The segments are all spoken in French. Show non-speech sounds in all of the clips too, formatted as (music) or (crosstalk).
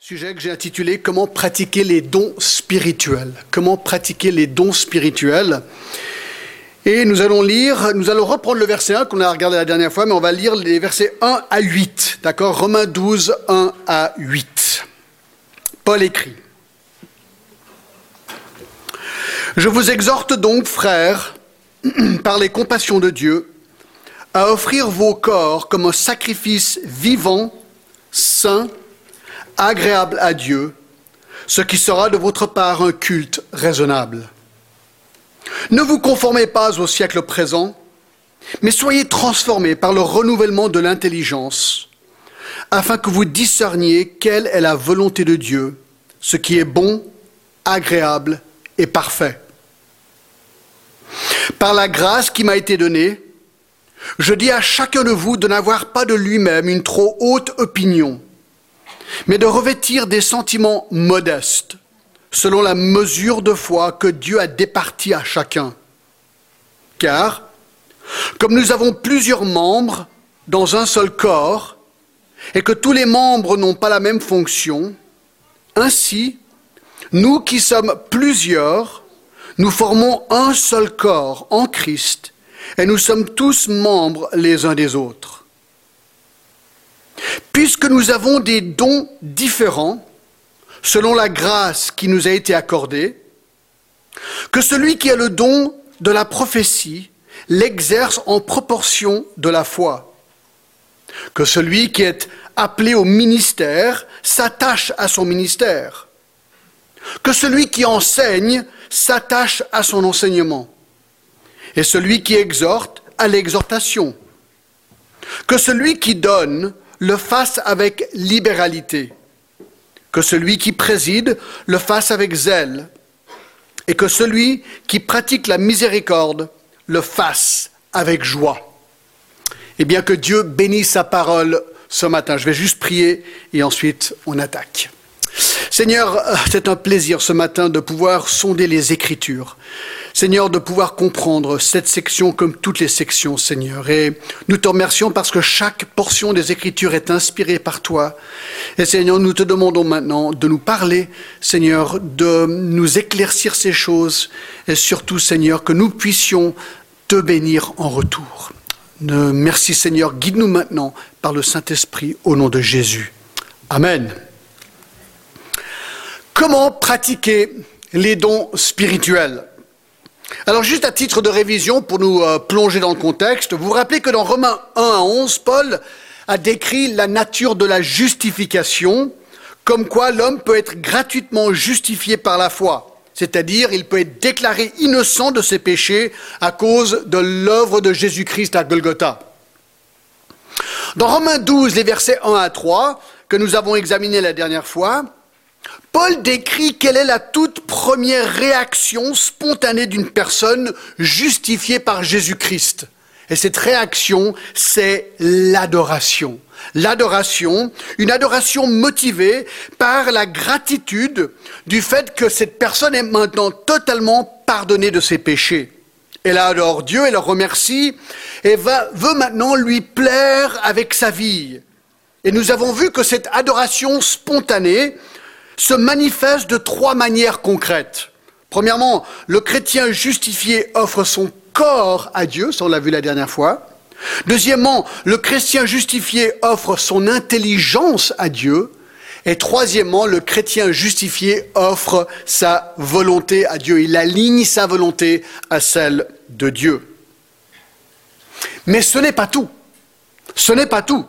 Sujet que j'ai intitulé Comment pratiquer les dons spirituels. Comment pratiquer les dons spirituels. Et nous allons lire, nous allons reprendre le verset 1 qu'on a regardé la dernière fois, mais on va lire les versets 1 à 8. D'accord? Romains 12, 1 à 8. Paul écrit. Je vous exhorte donc, frères, (clears throat) par les compassions de Dieu, à offrir vos corps comme un sacrifice vivant, saint, agréable à Dieu, ce qui sera de votre part un culte raisonnable. Ne vous conformez pas au siècle présent, mais soyez transformés par le renouvellement de l'intelligence, afin que vous discerniez quelle est la volonté de Dieu, ce qui est bon, agréable et parfait. Par la grâce qui m'a été donnée, je dis à chacun de vous de n'avoir pas de lui-même une trop haute opinion mais de revêtir des sentiments modestes, selon la mesure de foi que Dieu a départie à chacun. Car, comme nous avons plusieurs membres dans un seul corps, et que tous les membres n'ont pas la même fonction, ainsi, nous qui sommes plusieurs, nous formons un seul corps en Christ, et nous sommes tous membres les uns des autres. Puisque nous avons des dons différents, selon la grâce qui nous a été accordée, que celui qui a le don de la prophétie l'exerce en proportion de la foi, que celui qui est appelé au ministère s'attache à son ministère, que celui qui enseigne s'attache à son enseignement, et celui qui exhorte à l'exhortation, que celui qui donne le fasse avec libéralité, que celui qui préside le fasse avec zèle, et que celui qui pratique la miséricorde le fasse avec joie. Et bien que Dieu bénisse sa parole ce matin. Je vais juste prier et ensuite on attaque. Seigneur, c'est un plaisir ce matin de pouvoir sonder les Écritures. Seigneur, de pouvoir comprendre cette section comme toutes les sections, Seigneur. Et nous te remercions parce que chaque portion des Écritures est inspirée par toi. Et Seigneur, nous te demandons maintenant de nous parler, Seigneur, de nous éclaircir ces choses et surtout, Seigneur, que nous puissions te bénir en retour. Merci Seigneur, guide-nous maintenant par le Saint-Esprit au nom de Jésus. Amen. Comment pratiquer les dons spirituels alors juste à titre de révision, pour nous euh, plonger dans le contexte, vous vous rappelez que dans Romains 1 à 11, Paul a décrit la nature de la justification, comme quoi l'homme peut être gratuitement justifié par la foi. C'est-à-dire, il peut être déclaré innocent de ses péchés à cause de l'œuvre de Jésus-Christ à Golgotha. Dans Romains 12, les versets 1 à 3, que nous avons examinés la dernière fois, Paul décrit quelle est la toute première réaction spontanée d'une personne justifiée par Jésus-Christ. Et cette réaction, c'est l'adoration. L'adoration, une adoration motivée par la gratitude du fait que cette personne est maintenant totalement pardonnée de ses péchés. Elle adore Dieu, elle le remercie et va, veut maintenant lui plaire avec sa vie. Et nous avons vu que cette adoration spontanée, se manifeste de trois manières concrètes. Premièrement, le chrétien justifié offre son corps à Dieu, ça on l'a vu la dernière fois. Deuxièmement, le chrétien justifié offre son intelligence à Dieu. Et troisièmement, le chrétien justifié offre sa volonté à Dieu. Il aligne sa volonté à celle de Dieu. Mais ce n'est pas tout. Ce n'est pas tout.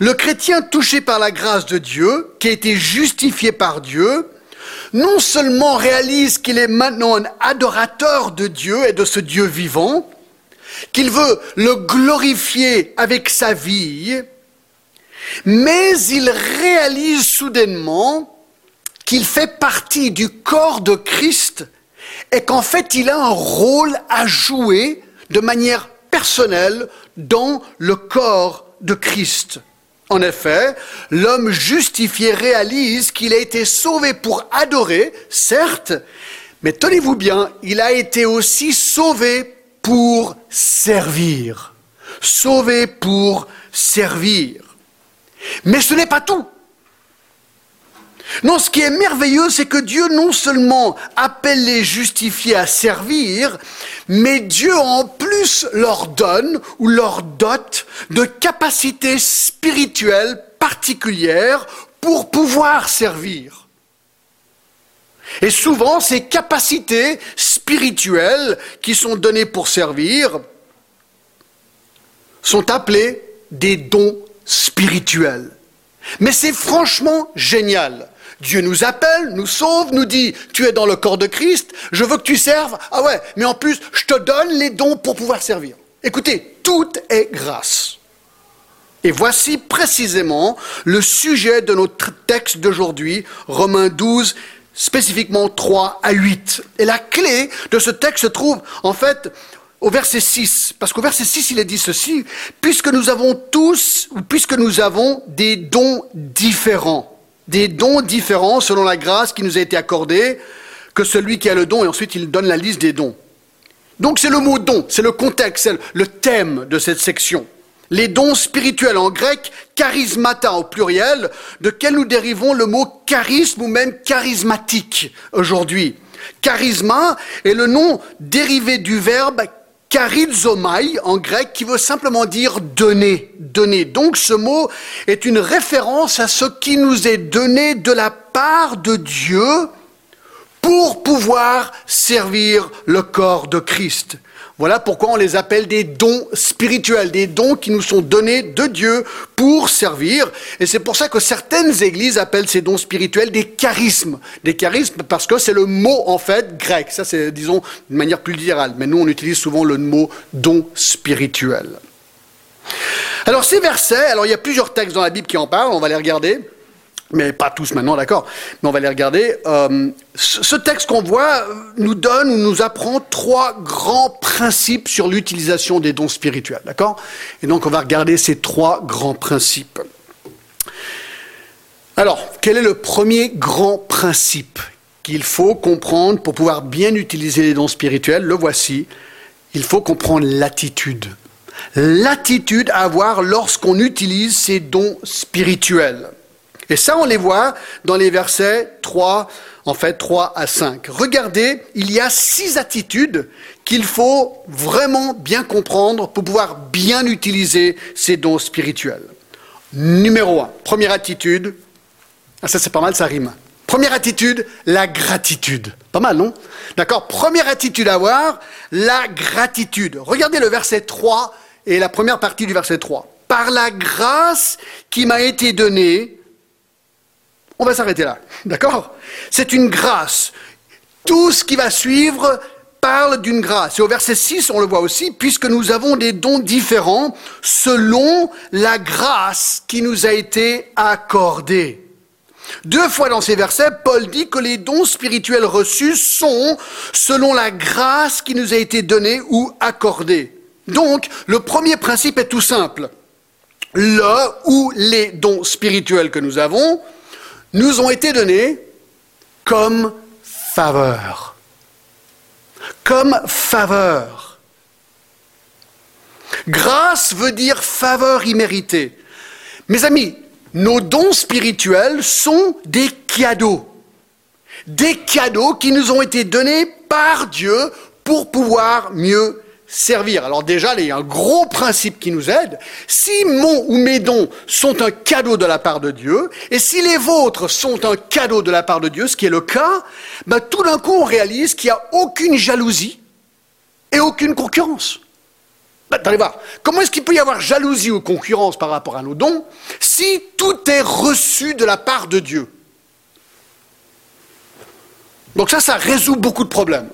Le chrétien touché par la grâce de Dieu, qui a été justifié par Dieu, non seulement réalise qu'il est maintenant un adorateur de Dieu et de ce Dieu vivant, qu'il veut le glorifier avec sa vie, mais il réalise soudainement qu'il fait partie du corps de Christ et qu'en fait il a un rôle à jouer de manière personnelle dans le corps de Christ. En effet, l'homme justifié réalise qu'il a été sauvé pour adorer, certes, mais tenez-vous bien, il a été aussi sauvé pour servir. Sauvé pour servir. Mais ce n'est pas tout. Non, ce qui est merveilleux, c'est que Dieu non seulement appelle les justifiés à servir, mais Dieu en plus leur donne ou leur dote de capacités spirituelles particulières pour pouvoir servir. Et souvent, ces capacités spirituelles qui sont données pour servir sont appelées des dons spirituels. Mais c'est franchement génial. Dieu nous appelle, nous sauve, nous dit, tu es dans le corps de Christ, je veux que tu serves. Ah ouais, mais en plus, je te donne les dons pour pouvoir servir. Écoutez, tout est grâce. Et voici précisément le sujet de notre texte d'aujourd'hui, Romains 12, spécifiquement 3 à 8. Et la clé de ce texte se trouve en fait au verset 6, parce qu'au verset 6, il est dit ceci, puisque nous avons tous, ou puisque nous avons des dons différents des dons différents selon la grâce qui nous a été accordée que celui qui a le don, et ensuite il donne la liste des dons. Donc c'est le mot don, c'est le contexte, c'est le thème de cette section. Les dons spirituels en grec, charismata au pluriel, de quel nous dérivons le mot charisme ou même charismatique aujourd'hui. Charisma est le nom dérivé du verbe charizomai en grec qui veut simplement dire donner, donner. Donc ce mot est une référence à ce qui nous est donné de la part de Dieu pour pouvoir servir le corps de Christ. Voilà pourquoi on les appelle des dons spirituels, des dons qui nous sont donnés de Dieu pour servir. Et c'est pour ça que certaines églises appellent ces dons spirituels des charismes. Des charismes parce que c'est le mot en fait grec. Ça c'est, disons, d'une manière plus littérale. Mais nous on utilise souvent le mot don spirituel. Alors ces versets, alors il y a plusieurs textes dans la Bible qui en parlent, on va les regarder mais pas tous maintenant, d'accord, mais on va les regarder. Euh, ce texte qu'on voit nous donne ou nous apprend trois grands principes sur l'utilisation des dons spirituels, d'accord? Et donc on va regarder ces trois grands principes. Alors, quel est le premier grand principe qu'il faut comprendre pour pouvoir bien utiliser les dons spirituels? Le voici. Il faut comprendre l'attitude. L'attitude à avoir lorsqu'on utilise ces dons spirituels. Et ça, on les voit dans les versets 3, en fait 3 à 5. Regardez, il y a six attitudes qu'il faut vraiment bien comprendre pour pouvoir bien utiliser ces dons spirituels. Numéro 1, première attitude, ah, ça c'est pas mal, ça rime. Première attitude, la gratitude. Pas mal, non? D'accord Première attitude à avoir, la gratitude. Regardez le verset 3 et la première partie du verset 3. Par la grâce qui m'a été donnée, on va s'arrêter là. D'accord? C'est une grâce. Tout ce qui va suivre parle d'une grâce. Et au verset 6, on le voit aussi, puisque nous avons des dons différents selon la grâce qui nous a été accordée. Deux fois dans ces versets, Paul dit que les dons spirituels reçus sont selon la grâce qui nous a été donnée ou accordée. Donc, le premier principe est tout simple. Le ou les dons spirituels que nous avons nous ont été donnés comme faveur. Comme faveur. Grâce veut dire faveur imméritée. Mes amis, nos dons spirituels sont des cadeaux. Des cadeaux qui nous ont été donnés par Dieu pour pouvoir mieux servir. Alors déjà, il y a un gros principe qui nous aide. Si mon ou mes dons sont un cadeau de la part de Dieu, et si les vôtres sont un cadeau de la part de Dieu, ce qui est le cas, ben, tout d'un coup on réalise qu'il n'y a aucune jalousie et aucune concurrence. Ben, comment est-ce qu'il peut y avoir jalousie ou concurrence par rapport à nos dons si tout est reçu de la part de Dieu? Donc ça, ça résout beaucoup de problèmes.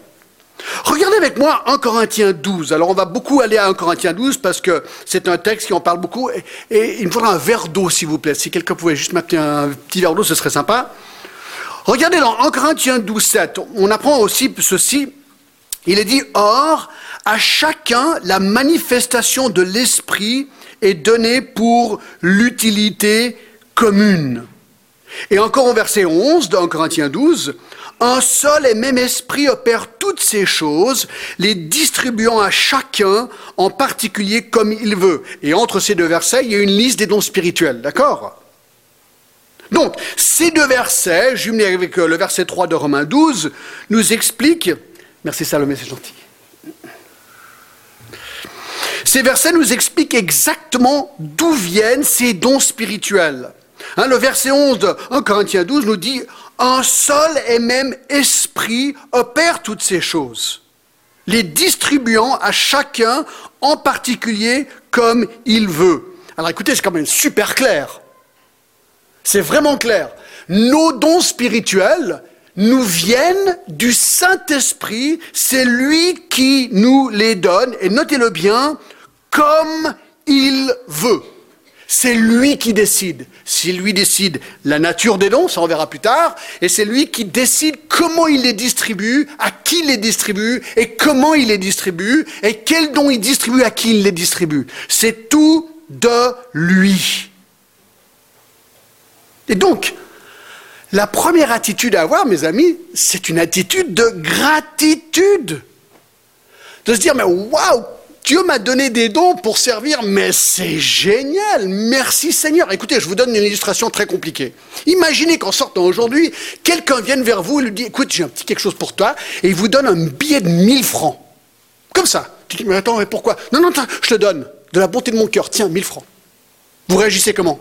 Regardez avec moi 1 Corinthiens 12. Alors on va beaucoup aller à 1 Corinthiens 12 parce que c'est un texte qui en parle beaucoup. Et, il me faudra un verre d'eau, s'il vous plaît. Si quelqu'un pouvait juste m'appeler un petit verre d'eau, ce serait sympa. Regardez dans 1 Corinthiens 12, 7. On apprend aussi ceci. Il est dit, Or, à chacun, la manifestation de l'Esprit est donnée pour l'utilité commune. Et encore au verset 11 de 1 Corinthiens 12, un seul et même esprit opère toutes ces choses, les distribuant à chacun en particulier comme il veut. Et entre ces deux versets, il y a une liste des dons spirituels, d'accord? Donc, ces deux versets, jumelés avec euh, le verset 3 de Romains 12, nous expliquent, merci Salomé, c'est gentil. Ces versets nous expliquent exactement d'où viennent ces dons spirituels. Hein, le verset 11 de 1 Corinthiens 12 nous dit Un seul et même esprit opère toutes ces choses, les distribuant à chacun en particulier comme il veut. Alors écoutez, c'est quand même super clair. C'est vraiment clair. Nos dons spirituels nous viennent du Saint-Esprit, c'est lui qui nous les donne, et notez-le bien, comme il veut. C'est lui qui décide. C'est lui décide la nature des dons, ça on verra plus tard, et c'est lui qui décide comment il les distribue, à qui les distribue, et comment il les distribue, et quels dons il distribue, à qui il les distribue. C'est tout de lui. Et donc, la première attitude à avoir, mes amis, c'est une attitude de gratitude. De se dire, mais waouh, Dieu m'a donné des dons pour servir, mais c'est génial, merci Seigneur. Écoutez, je vous donne une illustration très compliquée. Imaginez qu'en sortant aujourd'hui, quelqu'un vienne vers vous et lui dit, écoute, j'ai un petit quelque chose pour toi, et il vous donne un billet de 1000 francs. Comme ça. Tu dis, mais attends, mais pourquoi? Non, non, je te donne, de la bonté de mon cœur, tiens, 1000 francs. Vous réagissez comment?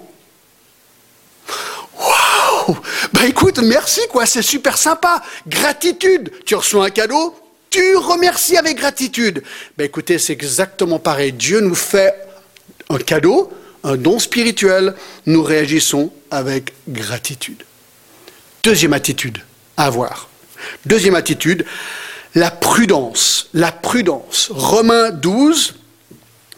Waouh Bah écoute, merci quoi, c'est super sympa. Gratitude. Tu reçois un cadeau, tu remercies avec gratitude. Bah écoutez, c'est exactement pareil. Dieu nous fait un cadeau, un don spirituel, nous réagissons avec gratitude. Deuxième attitude à avoir. Deuxième attitude, la prudence. La prudence. Romains 12,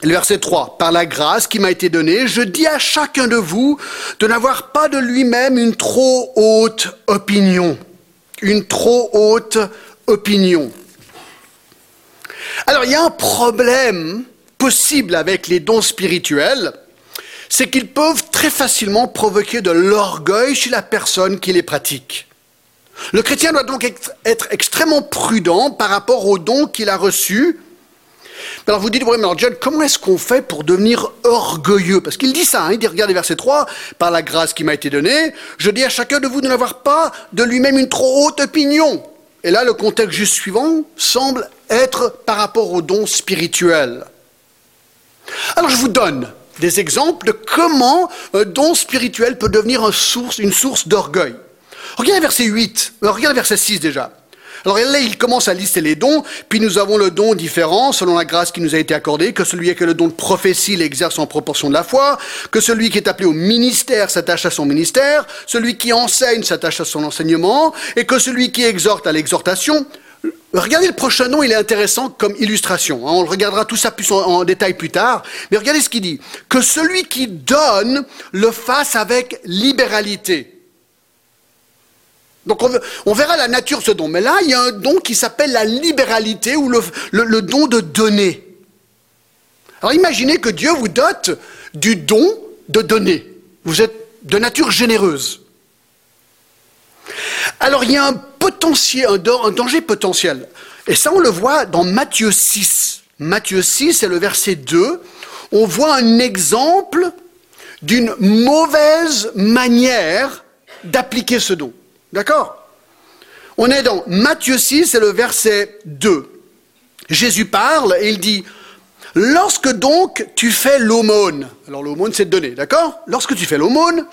le verset 3, par la grâce qui m'a été donnée, je dis à chacun de vous de n'avoir pas de lui-même une trop haute opinion. Une trop haute opinion. Alors il y a un problème possible avec les dons spirituels, c'est qu'ils peuvent très facilement provoquer de l'orgueil chez la personne qui les pratique. Le chrétien doit donc être extrêmement prudent par rapport aux dons qu'il a reçus alors vous dites, oui, mais alors John, comment est-ce qu'on fait pour devenir orgueilleux? Parce qu'il dit ça, hein, il dit, regardez verset 3, par la grâce qui m'a été donnée, je dis à chacun de vous de n'avoir pas de lui-même une trop haute opinion. Et là, le contexte juste suivant semble être par rapport aux dons spirituels. Alors je vous donne des exemples de comment un don spirituel peut devenir une source, une source d'orgueil. Regardez verset 8, euh, regardez verset 6 déjà. Alors là, il commence à lister les dons, puis nous avons le don différent selon la grâce qui nous a été accordée, que celui qui a le don de prophétie l'exerce en proportion de la foi, que celui qui est appelé au ministère s'attache à son ministère, celui qui enseigne s'attache à son enseignement, et que celui qui exhorte à l'exhortation. Regardez le prochain nom, il est intéressant comme illustration. Hein. On regardera tout ça plus en, détail plus tard. Mais regardez ce qu'il dit. Que celui qui donne le fasse avec libéralité. Donc on, verra la nature de ce don. Mais là, il y a un don qui s'appelle la libéralité ou le, don de donner. Alors imaginez que Dieu vous dote du don de donner. Vous êtes de nature généreuse. Alors il y a un potentiel, un, danger potentiel. Et ça, on le voit dans Matthieu 6. Matthieu 6, c'est le verset 2. On voit un exemple d'une mauvaise manière d'appliquer ce don. D'accord? On est dans Matthieu 6, c'est le verset 2. Jésus parle et il dit, lorsque donc tu fais l'aumône, alors l'aumône c'est de donner, d'accord? Lorsque tu fais l'aumône,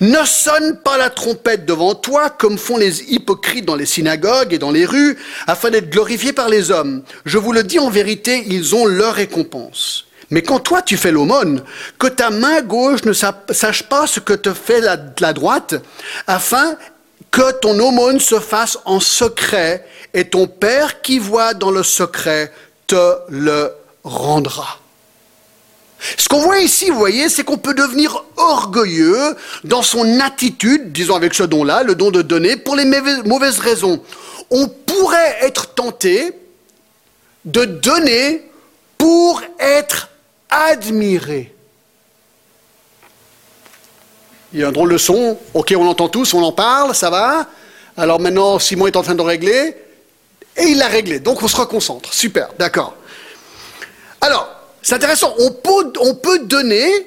ne sonne pas la trompette devant toi comme font les hypocrites dans les synagogues et dans les rues, afin d'être glorifiés par les hommes. Je vous le dis en vérité, ils ont leur récompense. Mais quand toi tu fais l'aumône, que ta main gauche ne sache pas ce que te fait la, droite, afin que ton aumône se fasse en secret, et ton Père qui voit dans le secret te le rendra. Ce qu'on voit ici, vous voyez, c'est qu'on peut devenir orgueilleux dans son attitude, disons avec ce don-là, le don de donner, pour les mauvaises raisons. On pourrait être tenté de donner pour être admiré. Il y a un drôle de son. Ok, on l'entend tous, on en parle, ça va. Alors maintenant, Simon est en train de régler. Et il l'a réglé. Donc on se reconcentre. Super, d'accord. Alors, c'est intéressant. On peut, on peut donner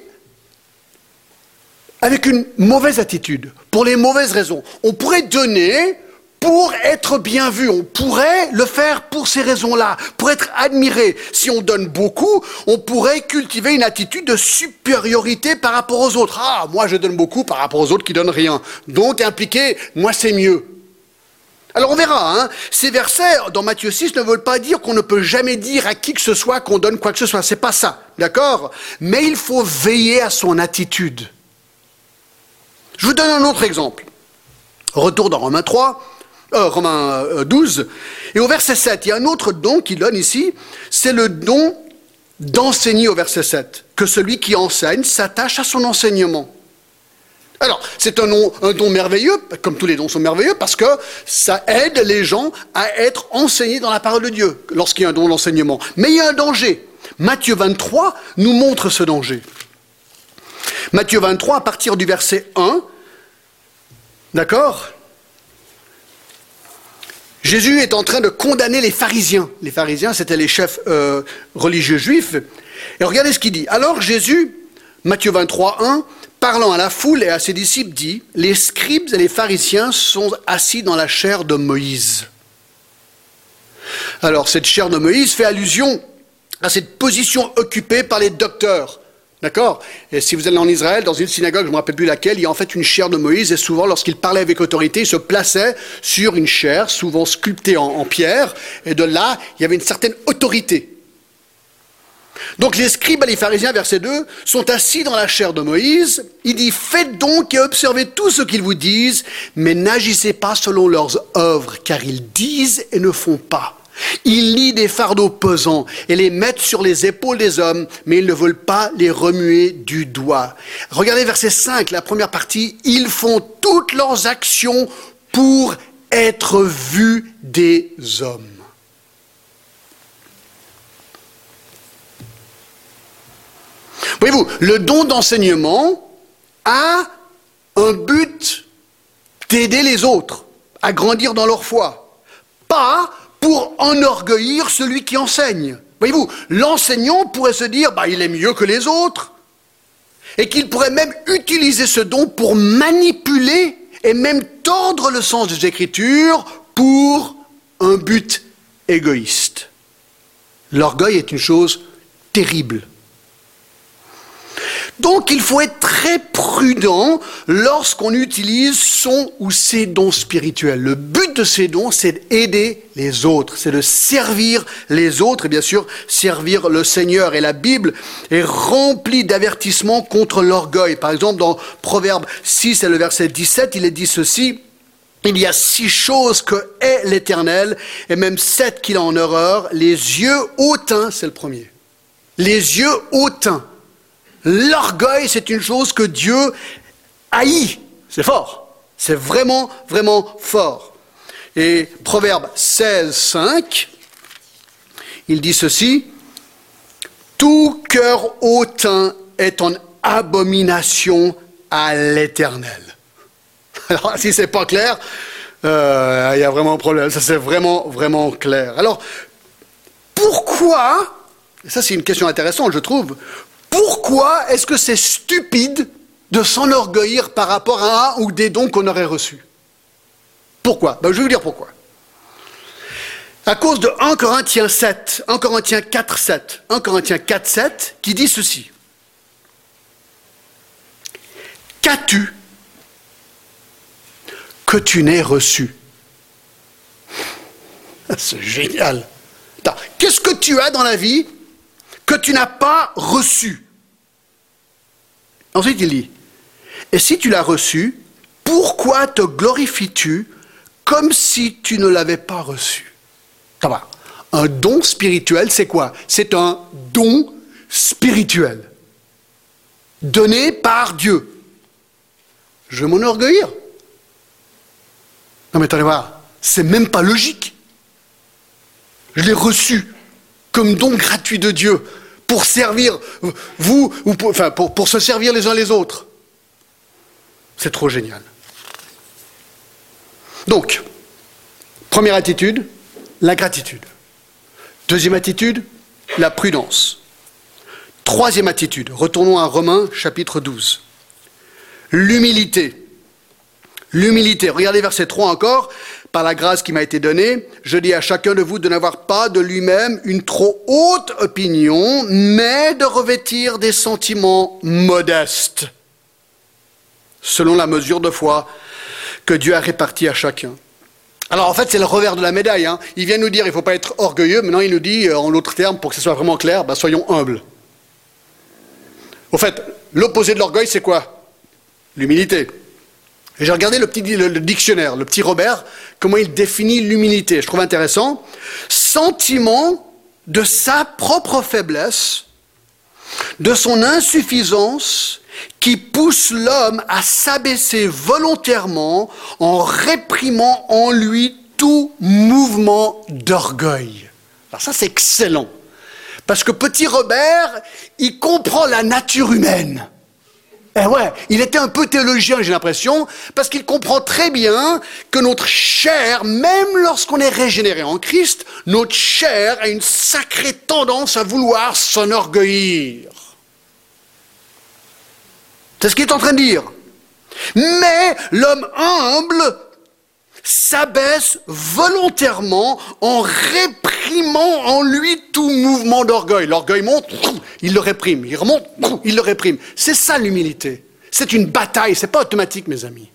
avec une mauvaise attitude, pour les mauvaises raisons. On pourrait donner pour être bien vu. On pourrait le faire pour ces raisons-là, pour être admiré. Si on donne beaucoup, on pourrait cultiver une attitude de supériorité par rapport aux autres. Ah, moi je donne beaucoup par rapport aux autres qui donnent rien. Donc impliqué, moi c'est mieux. Alors on verra, hein. ces versets dans Matthieu 6 ne veulent pas dire qu'on ne peut jamais dire à qui que ce soit qu'on donne quoi que ce soit. C'est pas ça, d'accord? Mais il faut veiller à son attitude. Je vous donne un autre exemple. Retour dans Romains 3, euh, Romains 12, euh, et au verset 7, il y a un autre don qu'il donne ici, c'est le don d'enseigner au verset 7, que celui qui enseigne s'attache à son enseignement. Alors, c'est un, don merveilleux, comme tous les dons sont merveilleux, parce que ça aide les gens à être enseignés dans la parole de Dieu, lorsqu'il y a un don d'enseignement. Mais il y a un danger. Matthieu 23 nous montre ce danger. Matthieu 23, à partir du verset 1, d'accord? Jésus est en train de condamner les pharisiens. Les pharisiens, c'était les chefs euh, religieux juifs. Et regardez ce qu'il dit. Alors Jésus, Matthieu 23, 1, parlant à la foule et à ses disciples, dit, les scribes et les pharisiens sont assis dans la chair de Moïse. Alors cette chair de Moïse fait allusion à cette position occupée par les docteurs. D'accord? Et si vous allez en Israël, dans une synagogue, je ne me rappelle plus laquelle, il y a en fait une chair de Moïse, et souvent, lorsqu'il parlait avec autorité, il se plaçait sur une chair, souvent sculptée en, en pierre, et de là, il y avait une certaine autorité. Donc les scribes et les pharisiens, verset 2, sont assis dans la chair de Moïse. Il dit, faites donc et observez tout ce qu'ils vous disent, mais n'agissez pas selon leurs œuvres, car ils disent et ne font pas. Ils lient des fardeaux pesants et les mettent sur les épaules des hommes, mais ils ne veulent pas les remuer du doigt. Regardez verset 5, la première partie, ils font toutes leurs actions pour être vus des hommes. Voyez-vous, le don d'enseignement a un but d'aider les autres à grandir dans leur foi, pas pour enorgueillir celui qui enseigne. Voyez-vous, l'enseignant pourrait se dire, bah, il est mieux que les autres, et qu'il pourrait même utiliser ce don pour manipuler et même tordre le sens des Écritures pour un but égoïste. L'orgueil est une chose terrible. Donc il faut être très prudent lorsqu'on utilise son ou ses dons spirituels. Le but de ces dons, c'est d'aider les autres, c'est de servir les autres et bien sûr servir le Seigneur. Et la Bible est remplie d'avertissements contre l'orgueil. Par exemple, dans Proverbe 6 et le verset 17, il est dit ceci. Il y a six choses que est l'Éternel, et même sept qu'il a en horreur. Les yeux hautains, c'est le premier. Les yeux hautains. L'orgueil, c'est une chose que Dieu haït. C'est fort. C'est vraiment, vraiment fort. Et Proverbe 16, 5, il dit ceci, Tout cœur hautain est en abomination à l'Éternel. (laughs) Alors, si c'est pas clair, euh, il y a vraiment un problème. Ça, c'est vraiment, vraiment clair. Alors, pourquoi, ça c'est une question intéressante, je trouve, pourquoi est-ce que c'est stupide de s'enorgueillir par rapport à un ou des dons qu'on aurait reçus? Pourquoi? Ben, Je vais vous dire pourquoi. À cause de 1 Corinthiens 7, 1 Corinthiens 4, 7, 1 Corinthiens 4, 7, qui dit ceci. Qu'as-tu que tu n'aies reçu? (laughs) C'est génial. Qu'est-ce que tu as dans la vie que tu n'as pas reçu? Ensuite, il dit, et si tu l'as reçu, pourquoi te glorifies-tu comme si tu ne l'avais pas reçu? Ça va. Un don spirituel, c'est quoi? C'est un don spirituel. Donné par Dieu. Je vais m'enorgueillir. Non mais attendez voir, c'est même pas logique. Je l'ai reçu comme don gratuit de Dieu pour servir vous, se servir les uns les autres. C'est trop génial. Donc, première attitude, l'ingratitude. Deuxième attitude, la prudence. Troisième attitude, retournons à Romains chapitre 12. L'humilité. L'humilité. Regardez verset 3 encore. Par la grâce qui m'a été donnée, je dis à chacun de vous de n'avoir pas de lui-même une trop haute opinion, mais de revêtir des sentiments modestes, selon la mesure de foi que Dieu a répartie à chacun. Alors en fait, c'est le revers de la médaille. Hein. Il vient nous dire il ne faut pas être orgueilleux, maintenant il nous dit, euh, en l'autre terme, pour que ce soit vraiment clair, bah, soyons humbles. Au fait, l'opposé de l'orgueil, c'est quoi? L'humilité. Et j'ai regardé le petit dictionnaire, le petit Robert, comment il définit l'humilité. Je trouve intéressant. Sentiment de sa propre faiblesse, de son insuffisance, qui pousse l'homme à s'abaisser volontairement en réprimant en lui tout mouvement d'orgueil. Alors ça, c'est excellent. Parce que petit Robert, il comprend la nature humaine. Eh ouais, il était un peu théologien, j'ai l'impression, parce qu'il comprend très bien que notre chair, même lorsqu'on est régénéré en Christ, notre chair a une sacrée tendance à vouloir s'enorgueillir. C'est ce qu'il est en train de dire. Mais l'homme humble s'abaisse volontairement en réprimant en lui tout mouvement d'orgueil. L'orgueil monte, il le réprime. Il remonte, il le réprime. C'est ça l'humilité. C'est une bataille, c'est pas automatique, mes amis.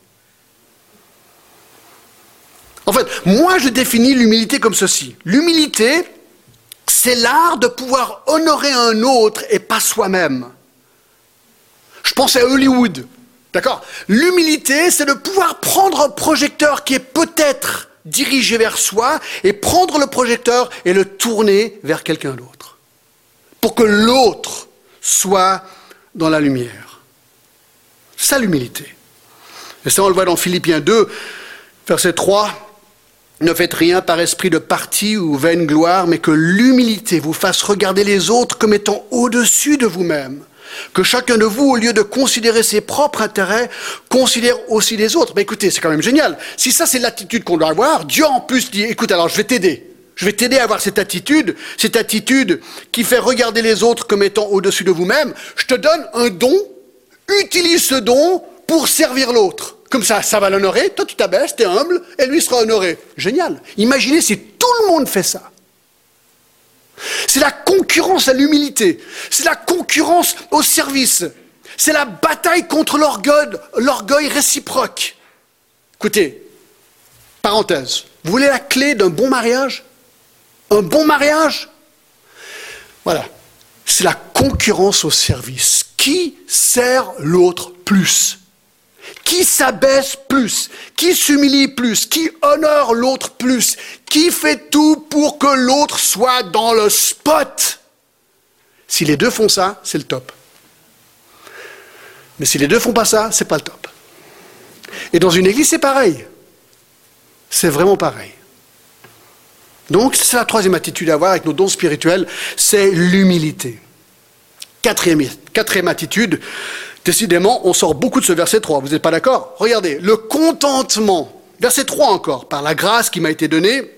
En fait, moi je définis l'humilité comme ceci. L'humilité, c'est l'art de pouvoir honorer un autre et pas soi-même. Je pense à Hollywood. D'accord L'humilité, c'est de pouvoir prendre un projecteur qui est peut-être dirigé vers soi et prendre le projecteur et le tourner vers quelqu'un d'autre. Pour que l'autre soit dans la lumière. C'est l'humilité. Et ça, on le voit dans Philippiens 2, verset 3. Ne faites rien par esprit de parti ou vaine gloire, mais que l'humilité vous fasse regarder les autres comme étant au-dessus de vous-même que chacun de vous, au lieu de considérer ses propres intérêts, considère aussi les autres. Mais écoutez, c'est quand même génial. Si ça, c'est l'attitude qu'on doit avoir, Dieu en plus dit, écoute, alors je vais t'aider. Je vais t'aider à avoir cette attitude, cette attitude qui fait regarder les autres comme étant au-dessus de vous-même. Je te donne un don, utilise ce don pour servir l'autre. Comme ça, ça va l'honorer, toi tu t'abaisses, tu es humble, et lui sera honoré. Génial. Imaginez si tout le monde fait ça. C'est la concurrence à l'humilité. C'est la concurrence au service. C'est la bataille contre l'orgueil, réciproque. Écoutez, parenthèse, vous voulez la clé d'un bon mariage? Un bon mariage? Voilà, c'est la concurrence au service. Qui sert l'autre plus? Qui s'abaisse plus, qui s'humilie plus, qui honore l'autre plus, qui fait tout pour que l'autre soit dans le spot. Si les deux font ça, c'est le top. Mais si les deux font pas ça, c'est pas le top. Et dans une église, c'est pareil. C'est vraiment pareil. Donc, c'est la troisième attitude à avoir avec nos dons spirituels, c'est l'humilité. Quatrième, quatrième attitude, Décidément, on sort beaucoup de ce verset 3. Vous n'êtes pas d'accord? Regardez, le contentement. Verset 3 encore. Par la grâce qui m'a été donnée,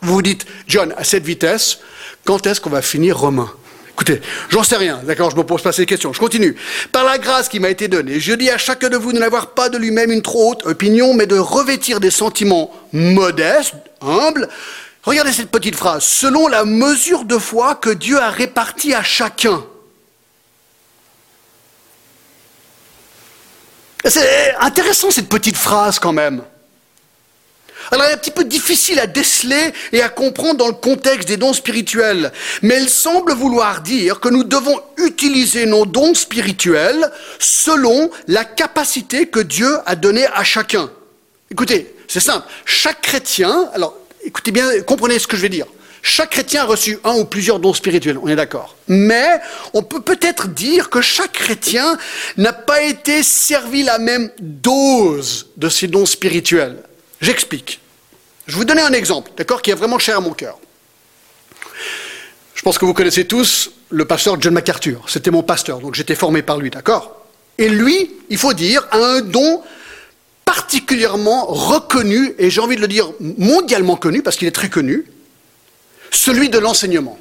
vous vous dites, John, à cette vitesse, quand est-ce qu'on va finir Romain? Écoutez, j'en sais rien, d'accord, je me pose pas ces questions. Je continue. Par la grâce qui m'a été donnée, je dis à chacun de vous de n'avoir pas de lui-même une trop haute opinion, mais de revêtir des sentiments modestes, humbles. Regardez cette petite phrase. Selon la mesure de foi que Dieu a répartie à chacun. C'est intéressant cette petite phrase quand même. Alors elle est un petit peu difficile à déceler et à comprendre dans le contexte des dons spirituels, mais elle semble vouloir dire que nous devons utiliser nos dons spirituels selon la capacité que Dieu a donnée à chacun. Écoutez, c'est simple, chaque chrétien, alors écoutez bien, comprenez ce que je vais dire. Chaque chrétien a reçu un ou plusieurs dons spirituels, on est d'accord. Mais on peut peut-être dire que chaque chrétien n'a pas été servi la même dose de ces dons spirituels. J'explique. Je vais vous donner un exemple, d'accord, qui est vraiment cher à mon cœur. Je pense que vous connaissez tous le pasteur John MacArthur. C'était mon pasteur, donc j'étais formé par lui, d'accord Et lui, il faut dire, a un don particulièrement reconnu, et j'ai envie de le dire mondialement connu, parce qu'il est très connu, celui de l'enseignement.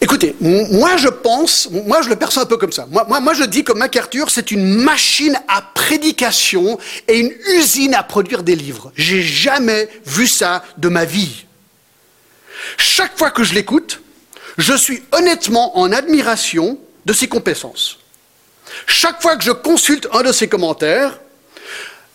Écoutez, moi je pense, moi je le perçois un peu comme ça. Moi, moi, moi je dis que MacArthur, c'est une machine à prédication et une usine à produire des livres. J'ai jamais vu ça de ma vie. Chaque fois que je l'écoute, je suis honnêtement en admiration de ses compétences. Chaque fois que je consulte un de ses commentaires,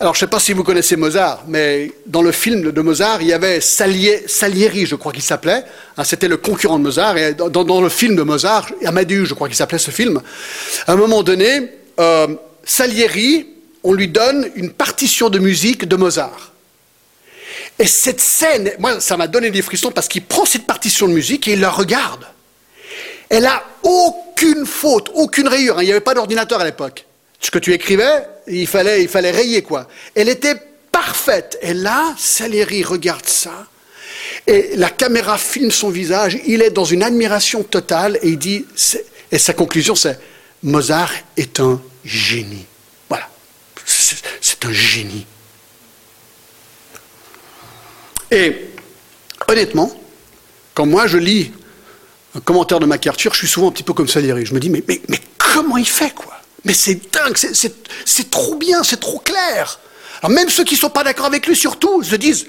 alors, je ne sais pas si vous connaissez Mozart, mais dans le film de Mozart, il y avait Salieri, je crois qu'il s'appelait. Hein, c'était le concurrent de Mozart. Et dans, le film de Mozart, Amadeus, je crois qu'il s'appelait ce film, à un moment donné, euh, Salieri, on lui donne une partition de musique de Mozart. Et cette scène, moi, ça m'a donné des frissons parce qu'il prend cette partition de musique et il la regarde. Elle a aucune faute, aucune rayure. Hein, il n'y avait pas d'ordinateur à l'époque ce que tu écrivais, il fallait, il fallait rayer quoi. Elle était parfaite. Et là, Salieri regarde ça. Et la caméra filme son visage. Il est dans une admiration totale et il dit, et sa conclusion c'est, Mozart est un génie. Voilà. C'est un génie. Et honnêtement, quand moi je lis un commentaire de MacArthur, je suis souvent un petit peu comme Salieri. Je me dis, mais, mais, mais comment il fait quoi? Mais c'est dingue, c'est trop bien, c'est trop clair. Alors même ceux qui ne sont pas d'accord avec lui, surtout, se disent,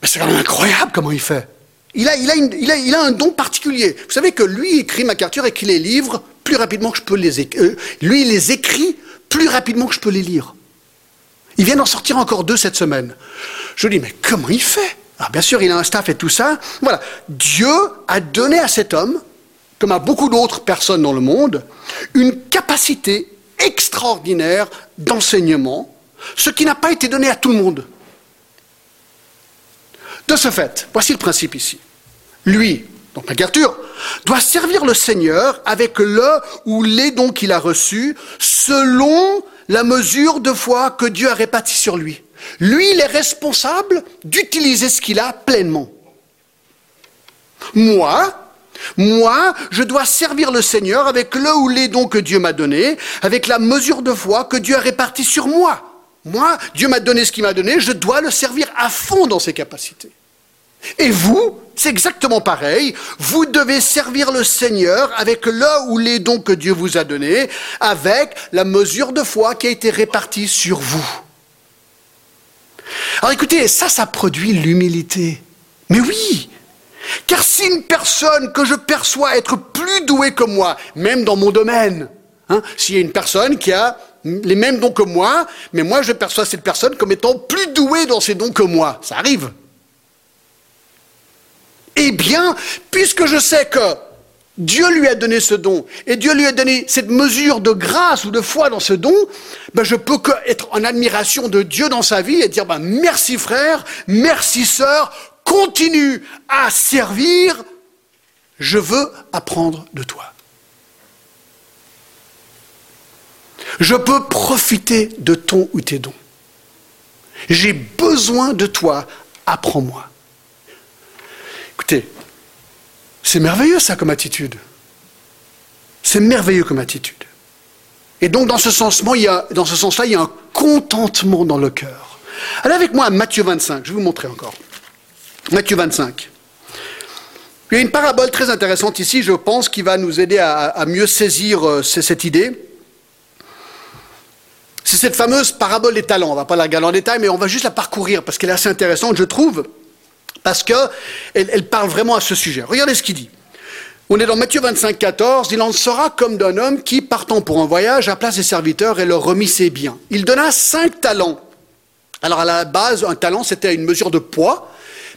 mais c'est quand même incroyable comment il fait. Il a, un don particulier. Vous savez que lui écrit MacArthur et qu'il les livre plus rapidement que je peux les écrire. Euh, lui, les écrit plus rapidement que je peux les lire. Il vient d'en sortir encore deux cette semaine. Je dis, mais comment il fait? Alors bien sûr, il a un staff et tout ça. Voilà. Dieu a donné à cet homme, comme à beaucoup d'autres personnes dans le monde, une capacité extraordinaire d'enseignement, ce qui n'a pas été donné à tout le monde. De ce fait, voici le principe ici. Lui, donc MacArthur, doit servir le Seigneur avec le ou les dons qu'il a reçus selon la mesure de foi que Dieu a répartie sur lui. Lui, il est responsable d'utiliser ce qu'il a pleinement. Moi, moi, je dois servir le Seigneur avec le ou les dons que Dieu m'a donnés, avec la mesure de foi que Dieu a répartie sur moi. Moi, Dieu m'a donné ce qu'il m'a donné, je dois le servir à fond dans ses capacités. Et vous, c'est exactement pareil. Vous devez servir le Seigneur avec le ou les dons que Dieu vous a donnés, avec la mesure de foi qui a été répartie sur vous. Alors écoutez, ça, ça produit l'humilité. Mais oui, car si une personne que je perçois être plus douée que moi, même dans mon domaine, hein, s'il y a une personne qui a les mêmes dons que moi, mais moi je perçois cette personne comme étant plus douée dans ses dons que moi, ça arrive. Eh bien, puisque je sais que Dieu lui a donné ce don, et Dieu lui a donné cette mesure de grâce ou de foi dans ce don, ben je peux que être en admiration de Dieu dans sa vie et dire ben merci frère, merci sœur, continue à servir, je veux apprendre de toi. Je peux profiter de ton ou tes dons. J'ai besoin de toi, apprends-moi. Écoutez, c'est merveilleux ça comme attitude. C'est merveilleux comme attitude. Et donc dans ce sens-là, il, il y a un contentement dans le cœur. Allez avec moi à Matthieu 25, je vais vous montrer encore. Matthieu 25. Il y a une parabole très intéressante ici, je pense, qui va nous aider à, mieux saisir euh, cette idée. C'est cette fameuse parabole des talents. On ne va pas la regarder en détail, mais on va juste la parcourir parce qu'elle est assez intéressante, je trouve, parce qu'elle elle parle vraiment à ce sujet. Regardez ce qu'il dit. On est dans Matthieu 25, 14. Il en sera comme d'un homme qui, partant pour un voyage, appela ses serviteurs et leur remit ses biens. Il donna cinq talents. Alors à la base, un talent, c'était une mesure de poids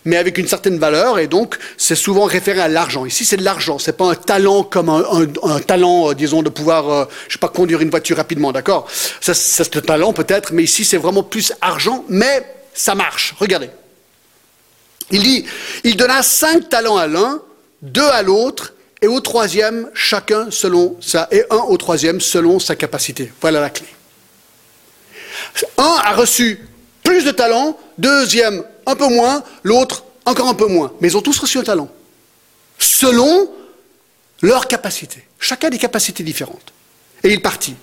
mais avec une certaine valeur, et donc c'est souvent référé à l'argent. Ici, c'est de l'argent, c'est pas un talent comme un, talent, euh, disons, de pouvoir, euh, je sais pas, conduire une voiture rapidement, d'accord? Ça, c'est le talent peut-être, mais ici, c'est vraiment plus argent, mais ça marche. Regardez. Il dit, il donna cinq talents à l'un, deux à l'autre, et au troisième, chacun selon sa, et un au troisième selon sa capacité. Voilà la clé. Un a reçu plus de talents, deuxième un peu moins, l'autre encore un peu moins. Mais ils ont tous reçu un talent. Selon leur capacité. Chacun a des capacités différentes. Et il partit.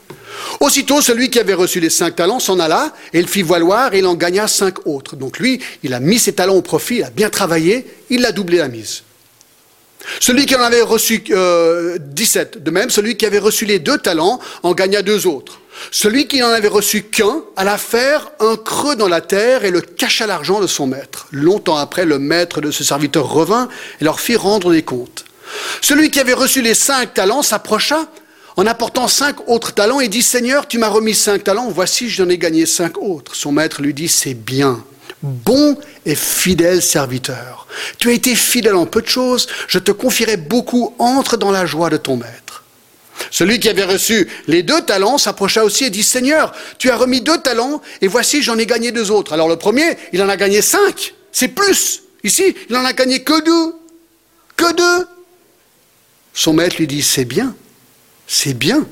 Aussitôt, celui qui avait reçu les cinq talents s'en alla et il fit valoir et il en gagna cinq autres. Donc lui, il a mis ses talents au profit, il a bien travaillé, il a doublé la mise. Celui qui en avait reçu euh, 17, de même, celui qui avait reçu les deux talents en gagna deux autres. Celui qui n'en avait reçu qu'un alla faire un creux dans la terre et le cacha l'argent de son maître. Longtemps après, le maître de ce serviteur revint et leur fit rendre des comptes. Celui qui avait reçu les cinq talents s'approcha en apportant cinq autres talents et dit, Seigneur, tu m'as remis cinq talents, voici, j'en ai gagné cinq autres. Son maître lui dit, c'est bien, bon et fidèle serviteur. Tu as été fidèle en peu de choses, je te confierai beaucoup, entre dans la joie de ton maître. Celui qui avait reçu les deux talents s'approcha aussi et dit, Seigneur, tu as remis deux talents, et voici, j'en ai gagné deux autres. Alors le premier, il en a gagné cinq, c'est plus. Ici, il n'en a gagné que deux. Que deux. Son maître lui dit, c'est bien, c'est bien,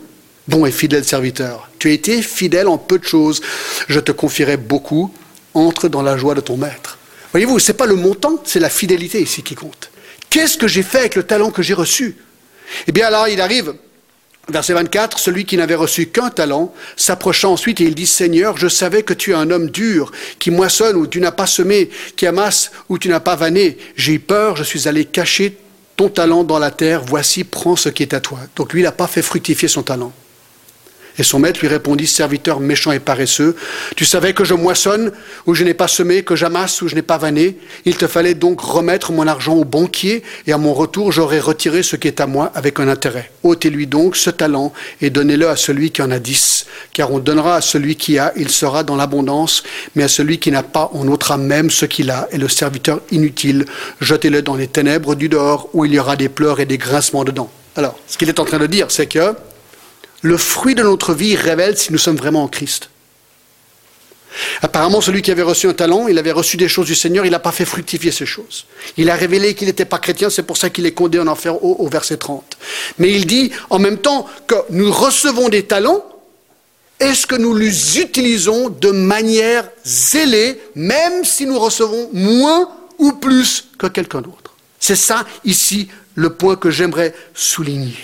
bon et fidèle serviteur. Tu as été fidèle en peu de choses, je te confierai beaucoup, entre dans la joie de ton maître. Voyez-vous, ce n'est pas le montant, c'est la fidélité ici qui compte. Qu'est-ce que j'ai fait avec le talent que j'ai reçu? Eh bien là, il arrive Verset 24, celui qui n'avait reçu qu'un talent s'approcha ensuite et il dit, Seigneur, je savais que tu es un homme dur, qui moissonne où tu n'as pas semé, qui amasse où tu n'as pas vanné. J'ai eu peur, je suis allé cacher ton talent dans la terre, voici, prends ce qui est à toi. Donc lui, il n'a pas fait fructifier son talent. Et son maître lui répondit, serviteur méchant et paresseux, tu savais que je moissonne où je n'ai pas semé, que j'amasse où je n'ai pas vanné. Il te fallait donc remettre mon argent au banquier, et à mon retour j'aurais retiré ce qui est à moi avec un intérêt. ôtez-lui donc ce talent et donnez-le à celui qui en a dix, car on donnera à celui qui a, il sera dans l'abondance, mais à celui qui n'a pas, on ôtera même ce qu'il a, et le serviteur inutile, jetez-le dans les ténèbres du dehors, où il y aura des pleurs et des grincements dedans. Alors, ce qu'il est en train de dire, c'est que le fruit de notre vie révèle si nous sommes vraiment en Christ. Apparemment, celui qui avait reçu un talent, il avait reçu des choses du Seigneur, il n'a pas fait fructifier ces choses. Il a révélé qu'il n'était pas chrétien, c'est pour ça qu'il est condamné en enfer au, au, verset 30. Mais il dit en même temps que nous recevons des talents, est-ce que nous les utilisons de manière zélée, même si nous recevons moins ou plus que quelqu'un d'autre? C'est ça, ici, le point que j'aimerais souligner.